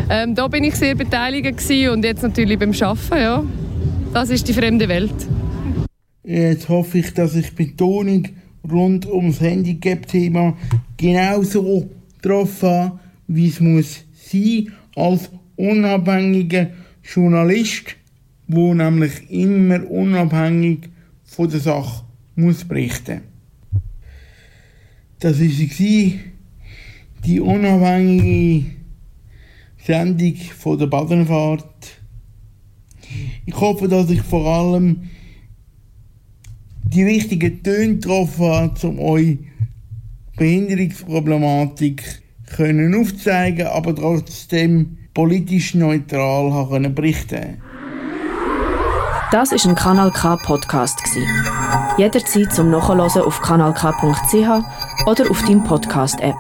Ähm, da bin ich sehr beteiligt und jetzt natürlich beim Arbeiten. Ja. Das ist die fremde Welt. Jetzt hoffe ich, dass ich Betonung rund ums Handicap-Thema genauso getroffen habe, wie es muss sein als unabhängiger Journalist, wo nämlich immer unabhängig von der Sache muss berichten. Das war die unabhängige Sendung von der Badenfahrt. Ich hoffe, dass ich vor allem die richtigen Töne getroffen hat, um euch Behinderungsproblematik können aufzeigen, aber trotzdem politisch neutral haben berichten. Das ist ein Kanal K Podcast Jederzeit zum Nachhören auf kanalk.ch oder auf deinem Podcast App.